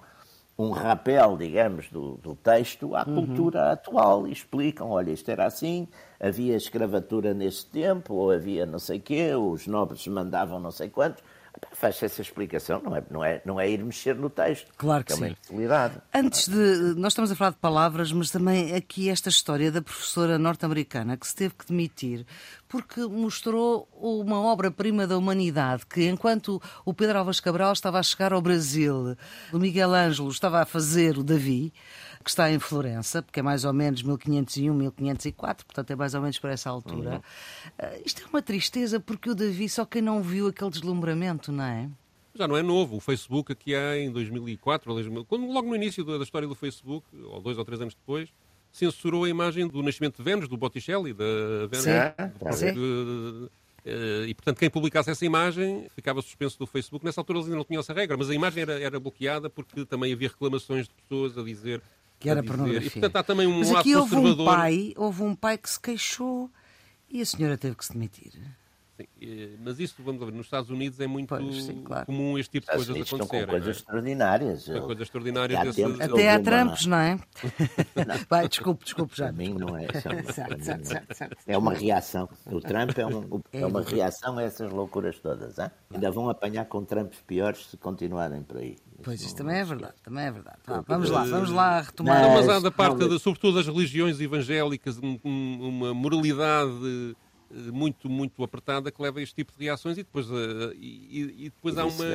Speaker 2: um rapel, digamos, do, do texto à uhum. cultura atual e explicam, olha, isto era assim, havia escravatura nesse tempo, ou havia não sei o quê, os nobres mandavam não sei quantos. Faz essa explicação, não é, não, é, não é ir mexer no texto.
Speaker 1: Claro que,
Speaker 2: é
Speaker 1: sim. Antes de. Nós estamos a falar de palavras, mas também aqui esta história da professora norte-americana que se teve que demitir porque mostrou uma obra-prima da humanidade que, enquanto o Pedro Alves Cabral estava a chegar ao Brasil, o Miguel Ângelo estava a fazer o Davi que está em Florença, porque é mais ou menos 1501, 1504, portanto é mais ou menos por essa altura. Uhum. Uh, isto é uma tristeza porque o Davi, só quem não viu aquele deslumbramento, não é?
Speaker 3: Já não é novo. O Facebook aqui há em 2004, quando, logo no início da história do Facebook, ou dois ou três anos depois, censurou a imagem do nascimento de Vênus, do Botticelli, da Vênus.
Speaker 1: Sim,
Speaker 3: sim. Eh, e, portanto, quem publicasse essa imagem ficava suspenso do Facebook. Nessa altura eles ainda não tinham essa regra, mas a imagem era, era bloqueada porque também havia reclamações de pessoas a dizer
Speaker 1: que era pornografia.
Speaker 3: E, portanto, há também um
Speaker 1: Mas aqui houve um pai, houve um pai que se queixou e a senhora teve que se demitir.
Speaker 3: Sim, mas isso, vamos ver, nos Estados Unidos é muito pois, sim, claro. comum este tipo de coisas acontecerem.
Speaker 2: coisas é? extraordinárias.
Speaker 3: Eu... Coisas extraordinárias.
Speaker 1: Desse... Até há trampos, não é? não. Vai, desculpe, desculpe já.
Speaker 2: Para mim não é. é uma reação. O Trump é, um, é uma reação a essas loucuras todas. Hein? Ainda vão apanhar com trampos piores se continuarem por aí.
Speaker 1: Pois, isto também é verdade, também é verdade. vamos lá, vamos lá retomar.
Speaker 3: Não, mas há da parte, de, sobretudo das religiões evangélicas, uma moralidade eh, muito, muito apertada que leva a este tipo de reações e depois, uh, e, e, depois há uma.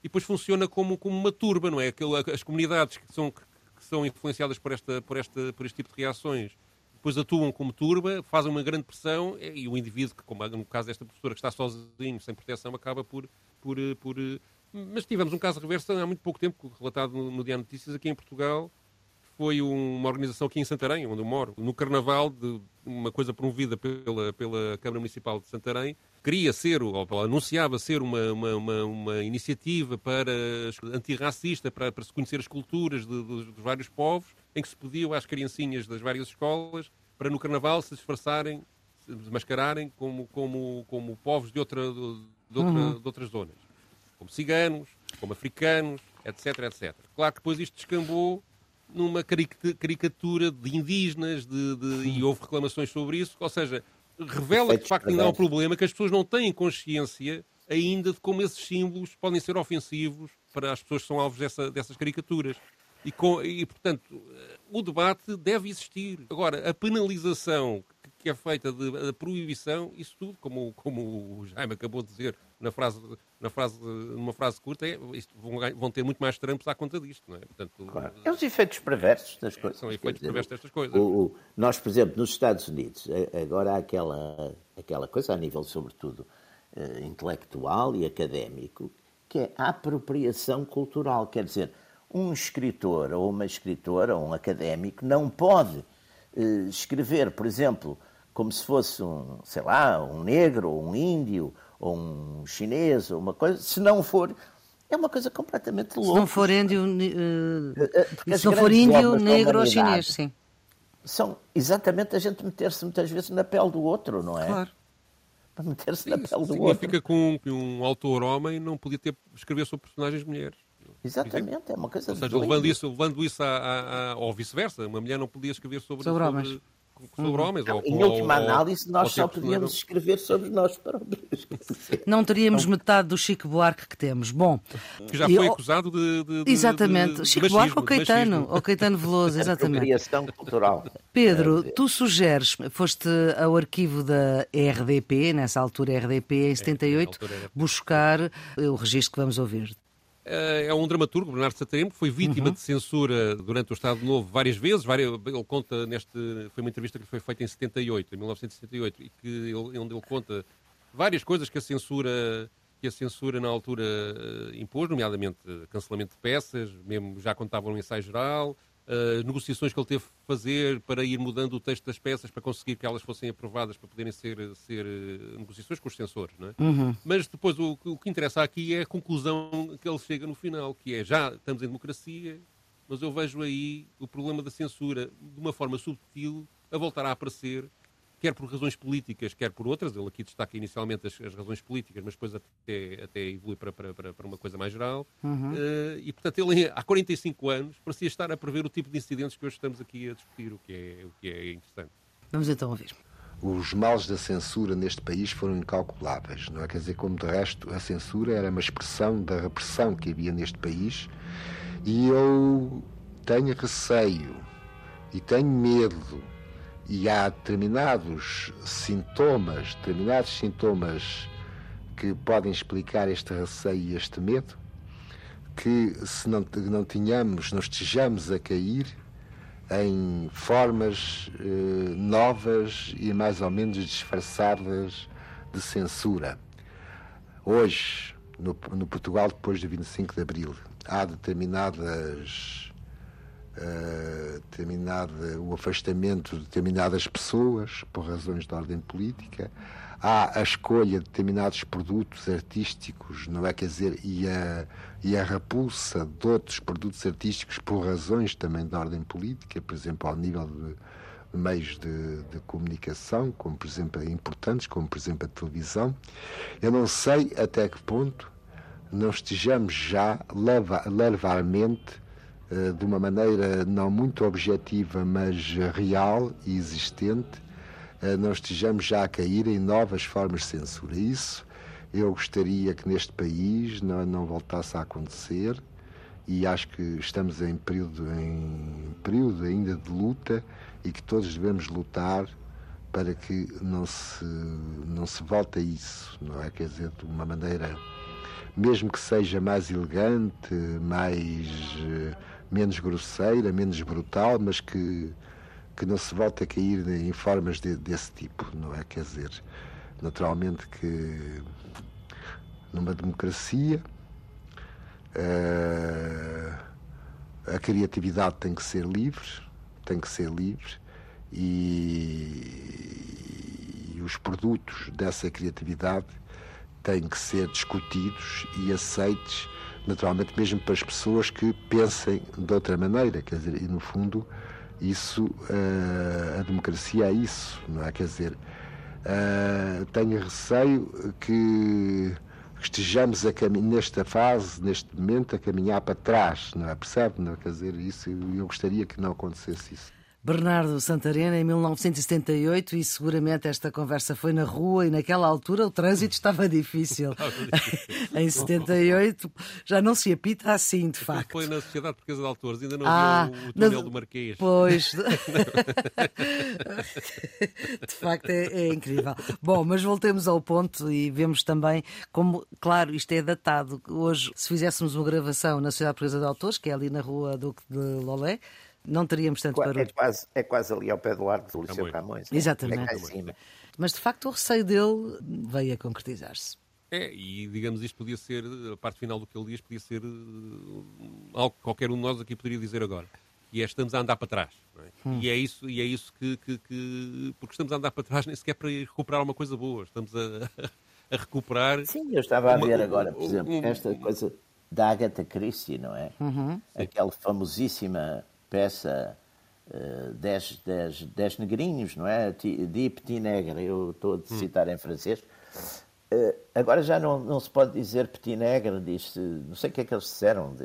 Speaker 3: E depois funciona como, como uma turba, não é? As comunidades que são, que são influenciadas por, esta, por, esta, por este tipo de reações depois atuam como turba, fazem uma grande pressão e o indivíduo, que, como no caso desta professora que está sozinho, sem proteção, acaba por, por, por, mas tivemos um caso reverso há muito pouco tempo, relatado no, no Diário Notícias, aqui em Portugal. Foi uma organização aqui em Santarém, onde eu moro, no Carnaval, de uma coisa promovida pela, pela Câmara Municipal de Santarém. Queria ser, ou anunciava ser uma, uma, uma, uma iniciativa para antirracista, para, para se conhecer as culturas de, de, dos vários povos, em que se pediam às criancinhas das várias escolas para no Carnaval se disfarçarem, se mascararem como, como, como povos de, outra, de, outra, uhum. de outras zonas como ciganos, como africanos, etc, etc. Claro que depois isto descambou numa caricatura de indígenas de, de, e houve reclamações sobre isso, ou seja, revela que de facto ainda há um problema que as pessoas não têm consciência ainda de como esses símbolos podem ser ofensivos para as pessoas que são alvos dessa, dessas caricaturas. E, com, e, portanto, o debate deve existir. Agora, a penalização que é feita de, proibição, isso tudo, como, como o Jaime acabou de dizer na frase, na frase, numa frase curta, é, isto, vão, vão, ter muito mais trampos à conta disto, não é?
Speaker 2: Portanto, claro. É os efeitos perversos das
Speaker 3: é,
Speaker 2: coisas.
Speaker 3: São efeitos dizer, perversos destas coisas.
Speaker 2: O, o, nós, por exemplo, nos Estados Unidos, agora há aquela, aquela coisa, a nível, sobretudo, uh, intelectual e académico, que é a apropriação cultural. Quer dizer, um escritor ou uma escritora, ou um académico, não pode uh, escrever, por exemplo, como se fosse um, sei lá, um negro, ou um índio, ou um chinês, ou uma coisa, se não for. É uma coisa completamente louca.
Speaker 1: Se não for índio, uh, se não for índio, negro ou chinês, sim.
Speaker 2: São exatamente a gente meter-se muitas vezes na pele do outro, não é?
Speaker 1: Claro.
Speaker 2: Para meter-se na pele do
Speaker 3: significa
Speaker 2: outro.
Speaker 3: Significa que um, um autor homem não podia ter escrever sobre personagens mulheres.
Speaker 2: Exatamente, é uma coisa
Speaker 3: Ou seja, levando isso, levando isso a, a, a, ou vice-versa, uma mulher não podia escrever sobre,
Speaker 1: sobre, sobre homens
Speaker 3: sobre homens.
Speaker 2: Não,
Speaker 3: ou,
Speaker 2: em última ou, análise, nós só podíamos escrever sobre nós próprios.
Speaker 1: Não teríamos metade do Chico Buarque que temos. Bom,
Speaker 3: que já foi acusado de, de, de
Speaker 1: Exatamente,
Speaker 3: de,
Speaker 1: Chico machismo, Buarque ou Caetano, ou Caetano Veloso, exatamente.
Speaker 2: Criação cultural.
Speaker 1: Pedro, tu sugeres, foste ao arquivo da RDP, nessa altura RDP, em 78, é, buscar o registro que vamos ouvir.
Speaker 3: Eh, é um dramaturgo, Bernardo Sataremo, que foi vítima uhum. de censura durante o Estado Novo várias vezes. Várias, ele conta neste. Foi uma entrevista que foi feita em 78, em 1978, e que ele, onde ele conta várias coisas que a censura que a censura na altura uh, impôs, nomeadamente cancelamento de peças, mesmo já contavam um ensaio geral, uh, negociações que ele teve que fazer para ir mudando o texto das peças para conseguir que elas fossem aprovadas para poderem ser, ser uh, negociações com os censores. Não é?
Speaker 1: Uhum.
Speaker 3: Mas depois o, o que interessa aqui é a conclusão que ele chega no final, que é já estamos em democracia, mas eu vejo aí o problema da censura de uma forma subtil a voltar a aparecer quer por razões políticas, quer por outras. Ele aqui destaca inicialmente as, as razões políticas, mas depois até, até evolui para, para, para, uma coisa mais geral.
Speaker 1: Uhum. Uh,
Speaker 3: e, portanto, ele há 45 anos parecia estar a prever o tipo de incidentes que hoje estamos aqui a discutir, o que é, o que é interessante.
Speaker 1: Vamos então ouvir.
Speaker 4: Os males da censura neste país foram incalculáveis, não é? Quer dizer, como de resto, a censura era uma expressão da repressão que havia neste país e eu tenho receio e tenho medo e há determinados sintomas, determinados sintomas que podem explicar este receio e este medo, que se não, não tenhamos, não estejamos a cair em formas eh, novas e mais ou menos disfarçadas de censura. Hoje, no, no Portugal, depois de 25 de Abril, há determinadas uh, determinada, o afastamento de determinadas pessoas por razões de ordem política, há a escolha de determinados produtos artísticos, não é? Quer dizer, e a, e a repulsa de outros produtos artísticos por razões também de ordem política, por exemplo, ao nível de meios de, de, comunicação, como por exemplo importantes, como por exemplo a televisão. Eu não sei até que ponto não estejamos já levarmente eh, de uma maneira não muito objetiva, mas real e existente, eh, não estejamos já a cair em novas formas de censura. Isso eu gostaria que neste país não, não voltasse a acontecer e acho que estamos em período, em período ainda de luta e que todos devemos lutar para que não se, não se volte a isso, não é? Quer dizer, de uma maneira, mesmo que seja mais elegante, mais eh, menos grosseira, menos brutal, mas que, que não se volte a cair em formas de, desse tipo, não é? Quer dizer, naturalmente que numa democracia uh, a criatividade tem que ser livre, tem que ser livre e, e os produtos dessa criatividade têm que ser discutidos e aceitos naturalmente mesmo para as pessoas que pensem de outra maneira, quer dizer, e no fundo isso, uh, a democracia é isso, não é? Quer dizer, uh, tenho receio que estejamos nesta fase, neste momento, a caminhar para trás, não é? Percebe? Não é? Quer dizer, isso, eu gostaria que não acontecesse isso.
Speaker 1: Bernardo Santarena em 1978 e seguramente esta conversa foi na rua e naquela altura o trânsito estava difícil. em 78 já não se apita assim, de facto.
Speaker 3: Foi na Sociedade Portuguesa de Autores, ainda não ah, havia o, túnel na... do Marquês.
Speaker 1: Pois. de facto é, é incrível. Bom, mas voltemos ao ponto e vemos também como, claro, isto é datado. Hoje, se fizéssemos uma gravação na Sociedade Portuguesa de Autores, que é ali na rua Duque de Lolé, não teríamos tanto barulho.
Speaker 2: É quase, é quase ali ao pé do arco do Liceu Camões.
Speaker 1: Né? Exatamente. É Mas de facto o receio dele veio a concretizar-se.
Speaker 3: É, e digamos isto podia ser, a parte final do que ele diz, podia ser uh, algo que qualquer um de nós aqui poderia dizer agora. E é estamos a andar para trás. É? Hum. E é isso, e é isso que, que, que, Porque estamos a andar para trás nem sequer para recuperar uma coisa boa. Estamos a, a recuperar.
Speaker 2: Sim, eu estava a ver agora, por exemplo, esta coisa da Agatha Christie, não é?
Speaker 1: Uhum.
Speaker 2: Aquela famosíssima peça uh, dez, dez, dez negrinhos, não é? De Petit Negre, eu estou a hum. citar hum. em francês. Uh, agora já não, não se pode dizer Petit Negre, diz não sei o que é que eles disseram,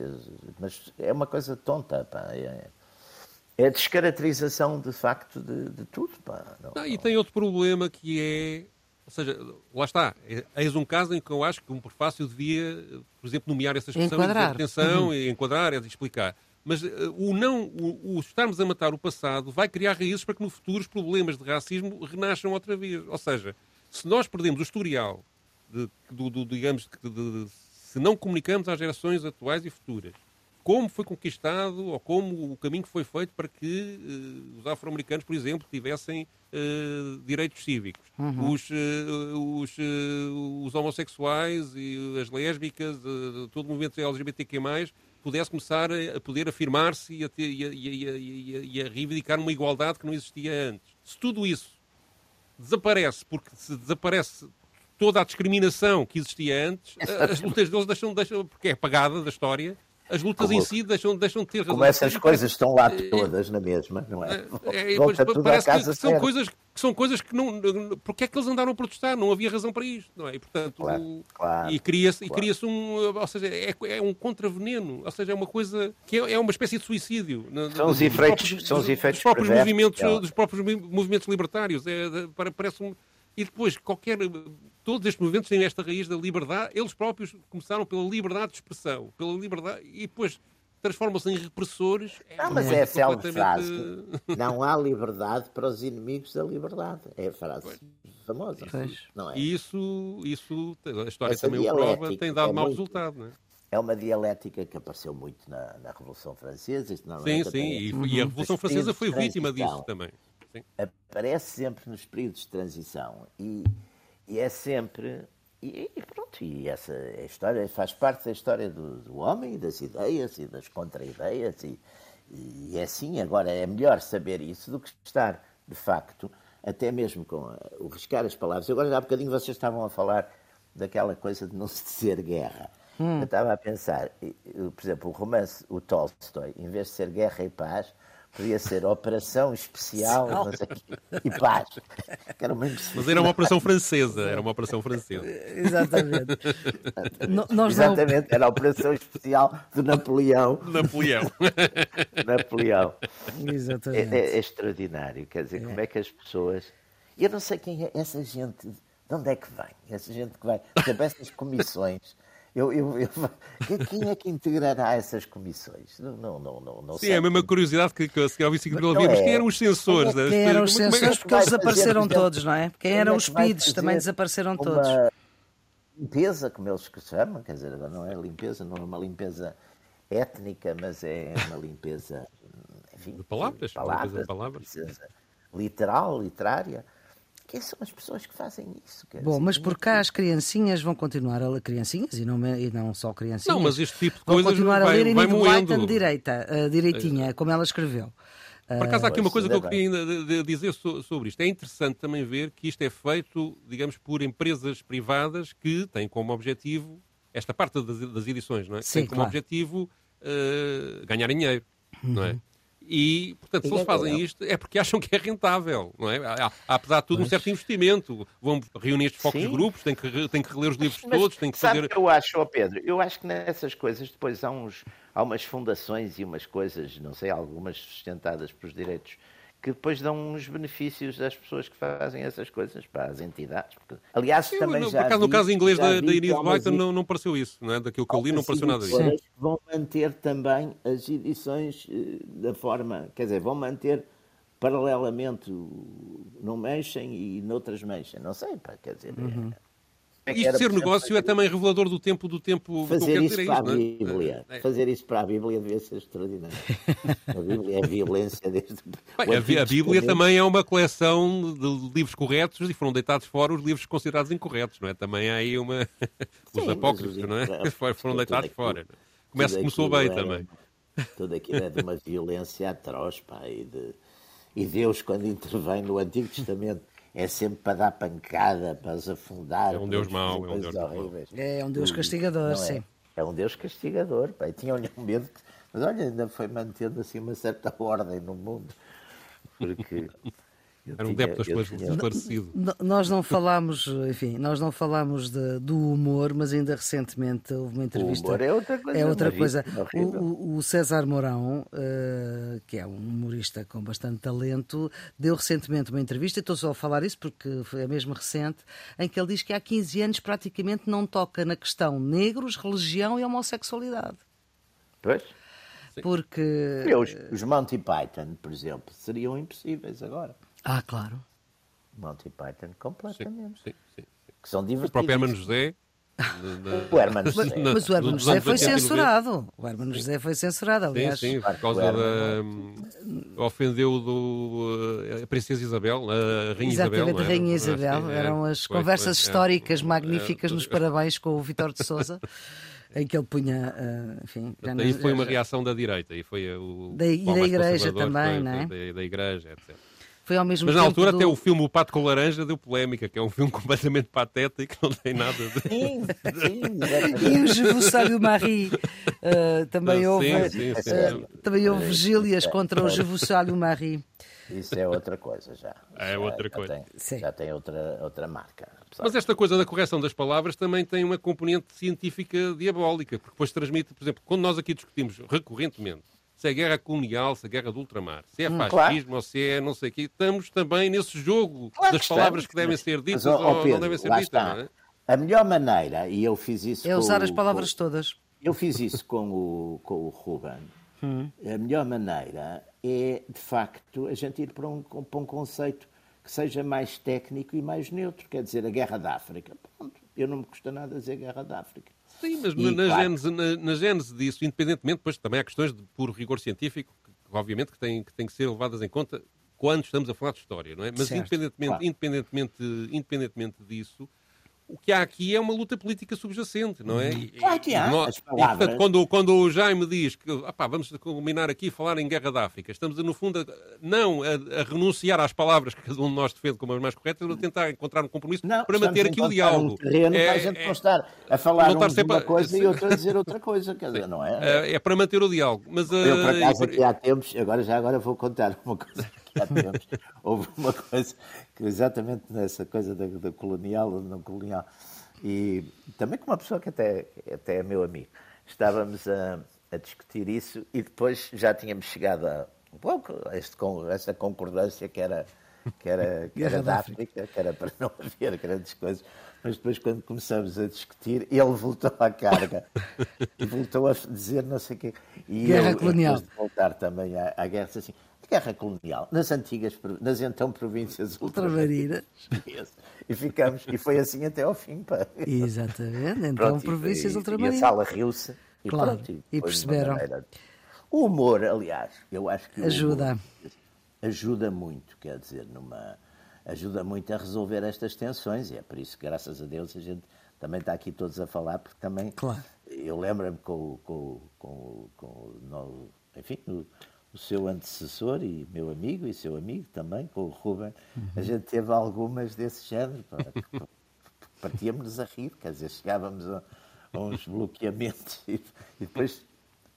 Speaker 2: mas é uma coisa tonta, pá. É, é a descaracterização de facto de, de tudo. Pá.
Speaker 3: Não, não, e tem outro problema que é. Ou seja, lá está. É, eis um caso em que eu acho que um prefácio devia, por exemplo, nomear essa expressão
Speaker 1: enquadrar.
Speaker 3: e dizer atenção, uhum. e enquadrar, e explicar. Mas uh, o não, o, o, estarmos a matar o passado vai criar raízes para que no futuro os problemas de racismo renasçam outra vez. Ou seja, se nós perdemos o historial, de, do, do, digamos, de, de, se não comunicamos às gerações atuais e futuras como foi conquistado ou como o caminho foi feito para que uh, os afro-americanos, por exemplo, tivessem uh, direitos cívicos. Uhum. Os, uh, os, os, homossexuais e as lésbicas, todo o movimento LGBTQ+, pudesse começar a poder afirmar-se e, e, e, e, a reivindicar uma igualdade que não existia antes. Se tudo isso desaparece, porque se desaparece toda a discriminação que existia antes, as lutas deles deixam, deixam porque é apagada da história, as lutas Como, em si deixam, deixam de ter
Speaker 2: razão. Como essas coisas estão lá todas na mesma, não é? é, é
Speaker 3: parece que são coisas, que são coisas que não. Porque é que eles andaram a protestar? Não havia razão para isto, não é? E portanto.
Speaker 2: Claro, claro,
Speaker 3: e cria-se claro. cria um. Ou seja, é, é um contraveneno. Ou seja, é uma coisa. que é, é uma espécie de suicídio.
Speaker 2: São os efeitos. Próprios, são os efeitos
Speaker 3: dos próprios, movimentos, dos próprios movimentos libertários. É, parece um. E depois, qualquer todos estes movimentos têm esta raiz da liberdade. Eles próprios começaram pela liberdade de expressão, pela liberdade e depois transformam-se em repressores.
Speaker 2: É não, mas é a célebre frase. Não há liberdade para os inimigos da liberdade. É a frase pois. famosa. Pois. Não é?
Speaker 3: E isso, isso, a história Essa também o prova, tem dado é mau muito, resultado. Não é?
Speaker 2: é uma dialética que apareceu muito na, na Revolução Francesa. Isto
Speaker 3: sim, é sim, e, e, a Revolução Francesa foi vítima disso também. Sim.
Speaker 2: Aparece sempre nos períodos de transição e, e é sempre e, e, pronto, e essa história faz parte da história do, do homem, das ideias e das contra-ideias, e, e é assim. Agora, é melhor saber isso do que estar, de facto, até mesmo com a, o riscar as palavras. Agora, há bocadinho vocês estavam a falar daquela coisa de não se dizer guerra. Hum. Eu estava a pensar, por exemplo, o romance, o Tolstói, em vez de ser guerra e paz, podia ser operação especial e paz.
Speaker 3: Era uma Mas era uma operação francesa, era uma operação francesa.
Speaker 1: Exatamente.
Speaker 2: Exatamente, era a operação especial de Napoleão.
Speaker 3: Napoleão.
Speaker 2: Napoleão.
Speaker 1: Exatamente.
Speaker 2: É, é, é, extraordinário, quer dizer, é. como é que as pessoas. Eu não sei quem é essa gente, de onde é que vem? Essa gente que vai, por exemplo, essas comissões eu, eu, eu, quem é que integrará essas comissões? Não, não, não, não, não
Speaker 3: Sim, é a mesma curiosidade que, que senhora vice-secretária ouvia, mas quem eram os censores?
Speaker 1: Quem, quem eram os censores? Porque eles desapareceram todos, não é? Quem eram os PIDs também desapareceram todos.
Speaker 2: Limpeza, como eles que chamam, quer dizer, não é limpeza, não é uma limpeza étnica, mas é uma limpeza enfim,
Speaker 3: de palavras,
Speaker 2: de palavras,
Speaker 3: de palavras.
Speaker 2: literal, literária. Quem são as pessoas que fazem isso?
Speaker 1: Bom, mas por cá as criancinhas vão continuar a ler criancinhas e não, e não só criancinhas.
Speaker 3: Não, mas este tipo de
Speaker 1: vão
Speaker 3: coisas
Speaker 1: continuar
Speaker 3: vai,
Speaker 1: a ler
Speaker 3: vai
Speaker 1: moendo. direita, uh, direitinha, é. como ela escreveu.
Speaker 3: Por acaso há aqui uma coisa que eu queria ainda dizer sobre isto. É interessante também ver que isto é feito, digamos, por empresas privadas que têm como objetivo, esta parte das, edições, não é?
Speaker 1: Sim,
Speaker 3: tem como
Speaker 1: claro.
Speaker 3: objetivo uh, ganhar dinheiro, uhum. não é? E, portanto, se eles fazem isto é porque acham que é rentável, não é? Há, apesar de tudo, um certo investimento. Vão reunir estes focos de grupos, têm que, têm que reler os livros Mas, todos, têm que
Speaker 2: sabe
Speaker 3: fazer...
Speaker 2: que eu acho, oh Pedro, eu acho que nessas coisas depois há, uns, há umas fundações e umas coisas, não sei, algumas sustentadas pelos direitos que depois dão uns benefícios às pessoas que fazem essas coisas para as entidades. Porque, aliás, Sim, também
Speaker 3: no,
Speaker 2: já.
Speaker 3: Caso, vi, no caso inglês da, da Iris White não, não pareceu isso, não é? Daquilo que eu li, não pareceu nada disso.
Speaker 2: Vão manter também as edições eh, da forma, quer dizer, vão manter paralelamente, não mexem e noutras mexem. Não sei, pá, quer dizer. Uhum.
Speaker 3: É Isto ser negócio é também revelador do tempo do tempo
Speaker 2: fazer isso para a é? Bíblia. É? Fazer isso para a Bíblia devia ser extraordinário. a Bíblia é violência desde.
Speaker 3: Bem, a, Bíblia também é uma coleção de livros corretos e foram deitados fora os livros considerados incorretos, não é? Também há aí uma. os apócrifos, não é? Foram deitados fora. Começa, começou bem é, também.
Speaker 2: Tudo aquilo é de uma violência atroz, pá, e, de, e Deus, quando intervém no Antigo Testamento é sempre para dar pancada, para os afundar.
Speaker 3: É um Deus mau, é um Deus
Speaker 1: horríveis. É um Deus castigador, é? sim.
Speaker 2: É um Deus castigador. E tinham-lhe um medo, mas olha, ainda foi mantendo assim uma certa ordem no mundo. Porque
Speaker 3: era um débito das coisas esclarecido.
Speaker 1: Nós não falámos, enfim, nós não falámos de, do humor, mas ainda recentemente houve uma entrevista.
Speaker 2: O humor é outra coisa.
Speaker 1: É outra coisa. O, o, César Mourão, uh, que é um humorista com bastante talento, deu recentemente uma entrevista, estou só a falar isso porque foi a mesma recente, em que ele diz que há 15 anos praticamente não toca na questão negros, religião e homossexualidade.
Speaker 2: Pois.
Speaker 1: Porque.
Speaker 2: Os, os Monty Python, por exemplo, seriam impossíveis agora.
Speaker 1: Ah, claro.
Speaker 2: Monty Python, completamente.
Speaker 3: Sim, sim, sim.
Speaker 2: Que são divertidos.
Speaker 3: O próprio Hermano José.
Speaker 2: o Hermano José.
Speaker 1: Mas, mas o Hermano José foi censurado. O Hermano José foi censurado, aliás.
Speaker 3: Sim, sim, por causa da. Ofendeu do, a Princesa Isabel, a Rainha
Speaker 1: Isabel.
Speaker 3: Exatamente,
Speaker 1: a Rainha Isabel. É, Eram as foi, conversas foi, históricas é, magníficas é, nos parabéns com o Vitor de Souza. em que ele punha, uh, enfim...
Speaker 3: Daí foi uma reação da direita, e foi o...
Speaker 1: Da, e da igreja também, não é?
Speaker 3: Da, da igreja, etc.
Speaker 1: Foi ao mesmo
Speaker 3: Mas
Speaker 1: na
Speaker 3: altura
Speaker 1: do...
Speaker 3: até o filme O Pato com Laranja deu polémica, que é um filme completamente patético que não tem nada de...
Speaker 2: Sim, sim.
Speaker 1: e o Jevusário Marie uh, também, houve, sim, sim, sim, uh, também houve vigílias contra o Jevusário Marie.
Speaker 2: Isso é outra coisa já.
Speaker 3: É outra já, coisa.
Speaker 2: Já tem, já tem outra, outra marca.
Speaker 3: Mas esta coisa da correção das palavras também tem uma componente científica diabólica, porque depois transmite, por exemplo, quando nós aqui discutimos recorrentemente se é guerra colonial, se é guerra do ultramar, se é hum, fascismo claro. ou se é não sei o quê. Estamos também nesse jogo claro das palavras que devem ser ditas mas, ou Pedro, não devem ser ditas. Não é?
Speaker 2: A melhor maneira, e eu fiz isso.
Speaker 1: É usar as palavras
Speaker 2: com,
Speaker 1: todas.
Speaker 2: Eu fiz isso com o, com o Ruben. Hum. A melhor maneira é, de facto, a gente ir para um, para um conceito que seja mais técnico e mais neutro. Quer dizer, a guerra da África. Pronto, eu não me custa nada dizer guerra da África.
Speaker 3: Sim, mas e, na, claro. gênese, na, na gênese disso, independentemente, depois também há questões de puro rigor científico, que, obviamente que têm, que têm que ser levadas em conta quando estamos a falar de história, não é? Mas certo, independentemente, claro. independentemente, independentemente disso, o que há aqui é uma luta política subjacente, não é?
Speaker 2: Uhum. Claro que há. Nós, e, portanto,
Speaker 3: quando, quando o Jaime diz que opá, vamos combinar aqui falar em guerra da África, estamos, no fundo, a, não a, a, renunciar às palavras que cada um de nós defende como as mais corretas, mas a tentar encontrar um compromisso não, para manter aqui o diálogo.
Speaker 2: Terreno é, para a gente é, estar a falar um uma coisa e outra a dizer outra coisa, quer dizer, não é?
Speaker 3: É, é para manter o diálogo. Mas,
Speaker 2: Eu, por eh, acaso, aqui há tempos, agora já agora vou contar uma coisa tempos, houve uma coisa que exatamente nessa coisa da, da colonial ou não colonial, e também com uma pessoa que até, até é meu amigo. Estávamos a, a discutir isso e depois já tínhamos chegado a, a, este, a essa concordância que era, que era, que era da África, que era para não haver grandes coisas. Mas depois, quando começamos a discutir, ele voltou à carga e voltou a dizer não sei o quê. E
Speaker 1: guerra eu, colonial.
Speaker 2: Depois de voltar também à, à guerra, assim, guerra colonial, nas antigas, nas então províncias
Speaker 1: ultramarinas.
Speaker 2: E ficamos, e foi assim até ao fim. Pá.
Speaker 1: Exatamente, então pronto, províncias
Speaker 2: e,
Speaker 1: ultramarinas.
Speaker 2: E a sala riu-se.
Speaker 1: E, claro, pronto, e, e perceberam.
Speaker 2: O humor, aliás, eu acho que.
Speaker 1: Ajuda.
Speaker 2: ajuda muito, quer dizer, numa. Ajuda muito a resolver estas tensões, e é por isso que, graças a Deus, a gente também está aqui todos a falar, porque também.
Speaker 1: Claro.
Speaker 2: Eu lembro-me com, com, com, com no, enfim, no, o seu antecessor e meu amigo e seu amigo também, com o Ruben, uhum. a gente teve algumas desse género. Partíamos-nos a rir, quer dizer, chegávamos a, a uns bloqueamentos e, e, depois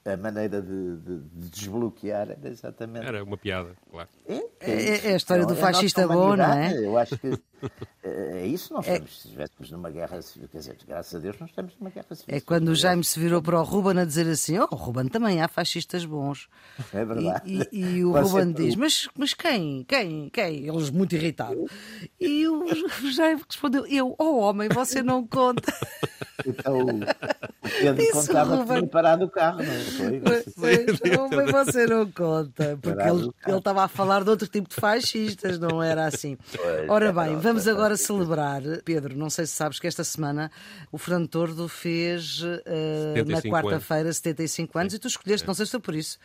Speaker 2: a maneira de, de, de, desbloquear era exatamente.
Speaker 3: Era uma piada, claro.
Speaker 1: É, é, é, a história do é fascista bom, não é?
Speaker 2: Eu acho que é isso. Nós estamos, se estivéssemos numa guerra civil, quer dizer, graças a Deus, não estamos numa guerra civil.
Speaker 1: É quando o Jaime se virou para o Ruben a dizer assim: Oh, Ruben, também há fascistas bons.
Speaker 2: É verdade.
Speaker 1: E, e, e o Ruben diz: mas, mas quem? Quem? Quem? Eles muito irritados. E o Jaime respondeu: Eu, oh homem, você não conta.
Speaker 2: Então, o Pedro Isso, contava Ruben... que tinha parado o carro, não foi?
Speaker 1: Mas, você não conta, porque ele, ele estava a falar de outro tipo de fascistas, não era assim. Pois, Ora é bem, vamos agora celebrar, Pedro, não sei se sabes que esta semana o Fernando Tordo fez uh, na quarta-feira 75 anos e tu escolheste, não sei se foi por isso,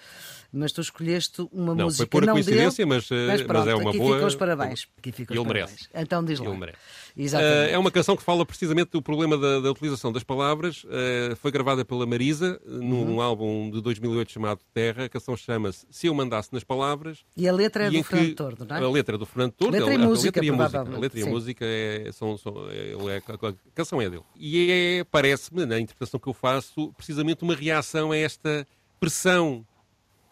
Speaker 1: mas tu escolheste uma
Speaker 3: não,
Speaker 1: música
Speaker 3: foi por
Speaker 1: não
Speaker 3: coincidência,
Speaker 1: dele,
Speaker 3: mas, eh, mas, pronto, mas é uma
Speaker 1: aqui
Speaker 3: boa.
Speaker 1: Ficam os parabéns. Aqui ficam os parabéns.
Speaker 3: merece.
Speaker 1: Então diz lá.
Speaker 3: Ele merece. Uh, é uma canção que fala precisamente do problema da, da utilização das palavras. Uh, foi gravada pela Marisa num uhum. álbum de 2008 chamado Terra. A canção chama-se Se Eu Mandasse nas Palavras.
Speaker 1: E a letra é do Fernando Tordo, não é?
Speaker 3: A letra é do Fernando Tordo.
Speaker 1: Letra e a, música,
Speaker 3: a letra e a música. A letra e a música é, são, são é, é, a canção é dele. E é, parece-me, na interpretação que eu faço, precisamente uma reação a esta pressão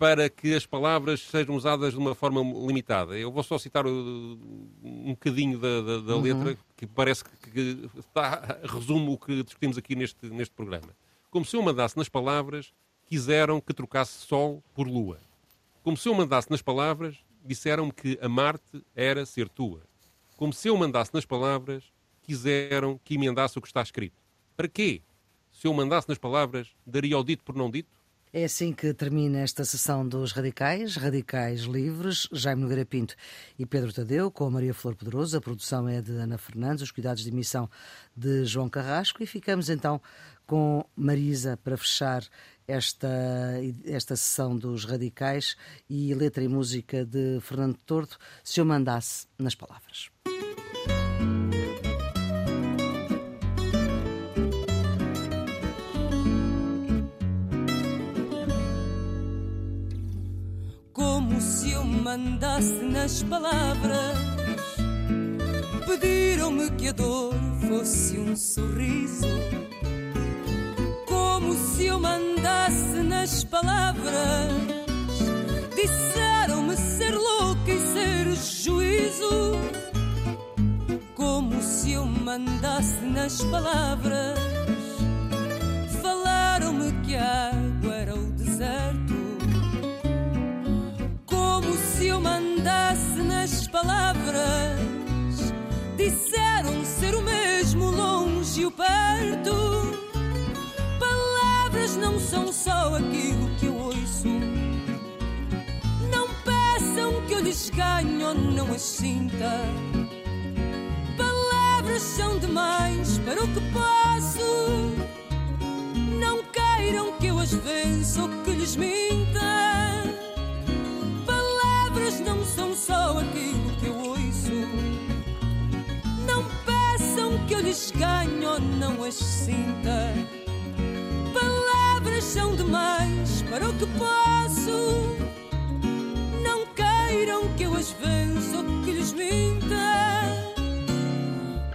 Speaker 3: para que as palavras sejam usadas de uma forma limitada. Eu vou só citar um bocadinho da, da, da uhum. letra que parece que está, resume o que discutimos aqui neste, neste programa. Como se eu mandasse nas palavras, quiseram que trocasse sol por lua. Como se eu mandasse nas palavras, disseram-me que amar-te era ser tua. Como se eu mandasse nas palavras, quiseram que emendasse o que está escrito. Para quê? Se eu mandasse nas palavras, daria o dito por não dito?
Speaker 1: É assim que termina esta sessão dos Radicais, Radicais Livres, Jaime Nogueira Pinto e Pedro Tadeu, com a Maria Flor Pedroso. A produção é de Ana Fernandes, os cuidados de emissão de João Carrasco. E ficamos então com Marisa para fechar esta, esta sessão dos Radicais e letra e música de Fernando Tordo, se eu mandasse nas palavras.
Speaker 5: Mandasse nas palavras. Pediram-me que a dor fosse um sorriso. Como se eu mandasse nas palavras. Disseram-me ser louca e ser juízo. Como se eu mandasse nas palavras. Falaram-me que a mandasse nas palavras, disseram ser o mesmo longe e o perto. Palavras não são só aquilo que eu ouço. Não peçam que eu lhes ganhe ou não as sinta. Palavras são demais para o que posso. Não queiram que eu as vença ou que lhes minta só aquilo que eu ouço. Não peçam que eu lhes ganhe ou não as sinta. Palavras são demais para o que posso. Não queiram que eu as vença ou que lhes minta.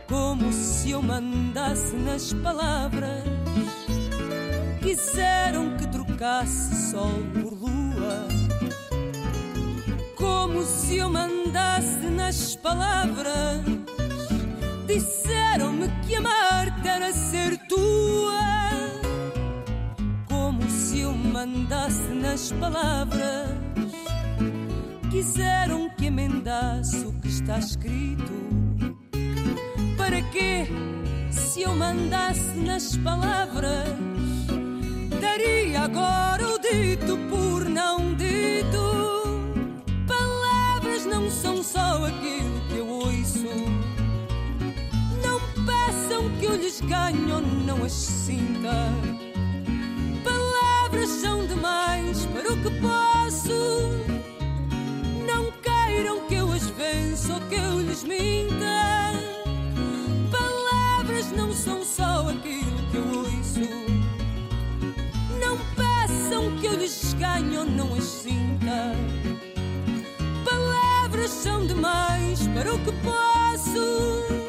Speaker 5: Como se eu mandasse nas palavras. Quiseram que trocasse sol por lua como se eu mandasse nas palavras. Disseram-me que amar-te era ser tua. Como se eu mandasse nas palavras. Quiseram que emendasse o que está escrito. Para quê? Se eu mandasse nas palavras, daria agora o dito por não dito não são só aquilo que eu ouço. Não peçam que eu lhes ganhe ou não as sinta. Palavras são demais para o que posso. Não queiram que eu as vença ou que eu lhes minta. Palavras não são só aquilo que eu ouço. Não peçam que eu lhes ganhe ou não as sinta são demais para o que posso.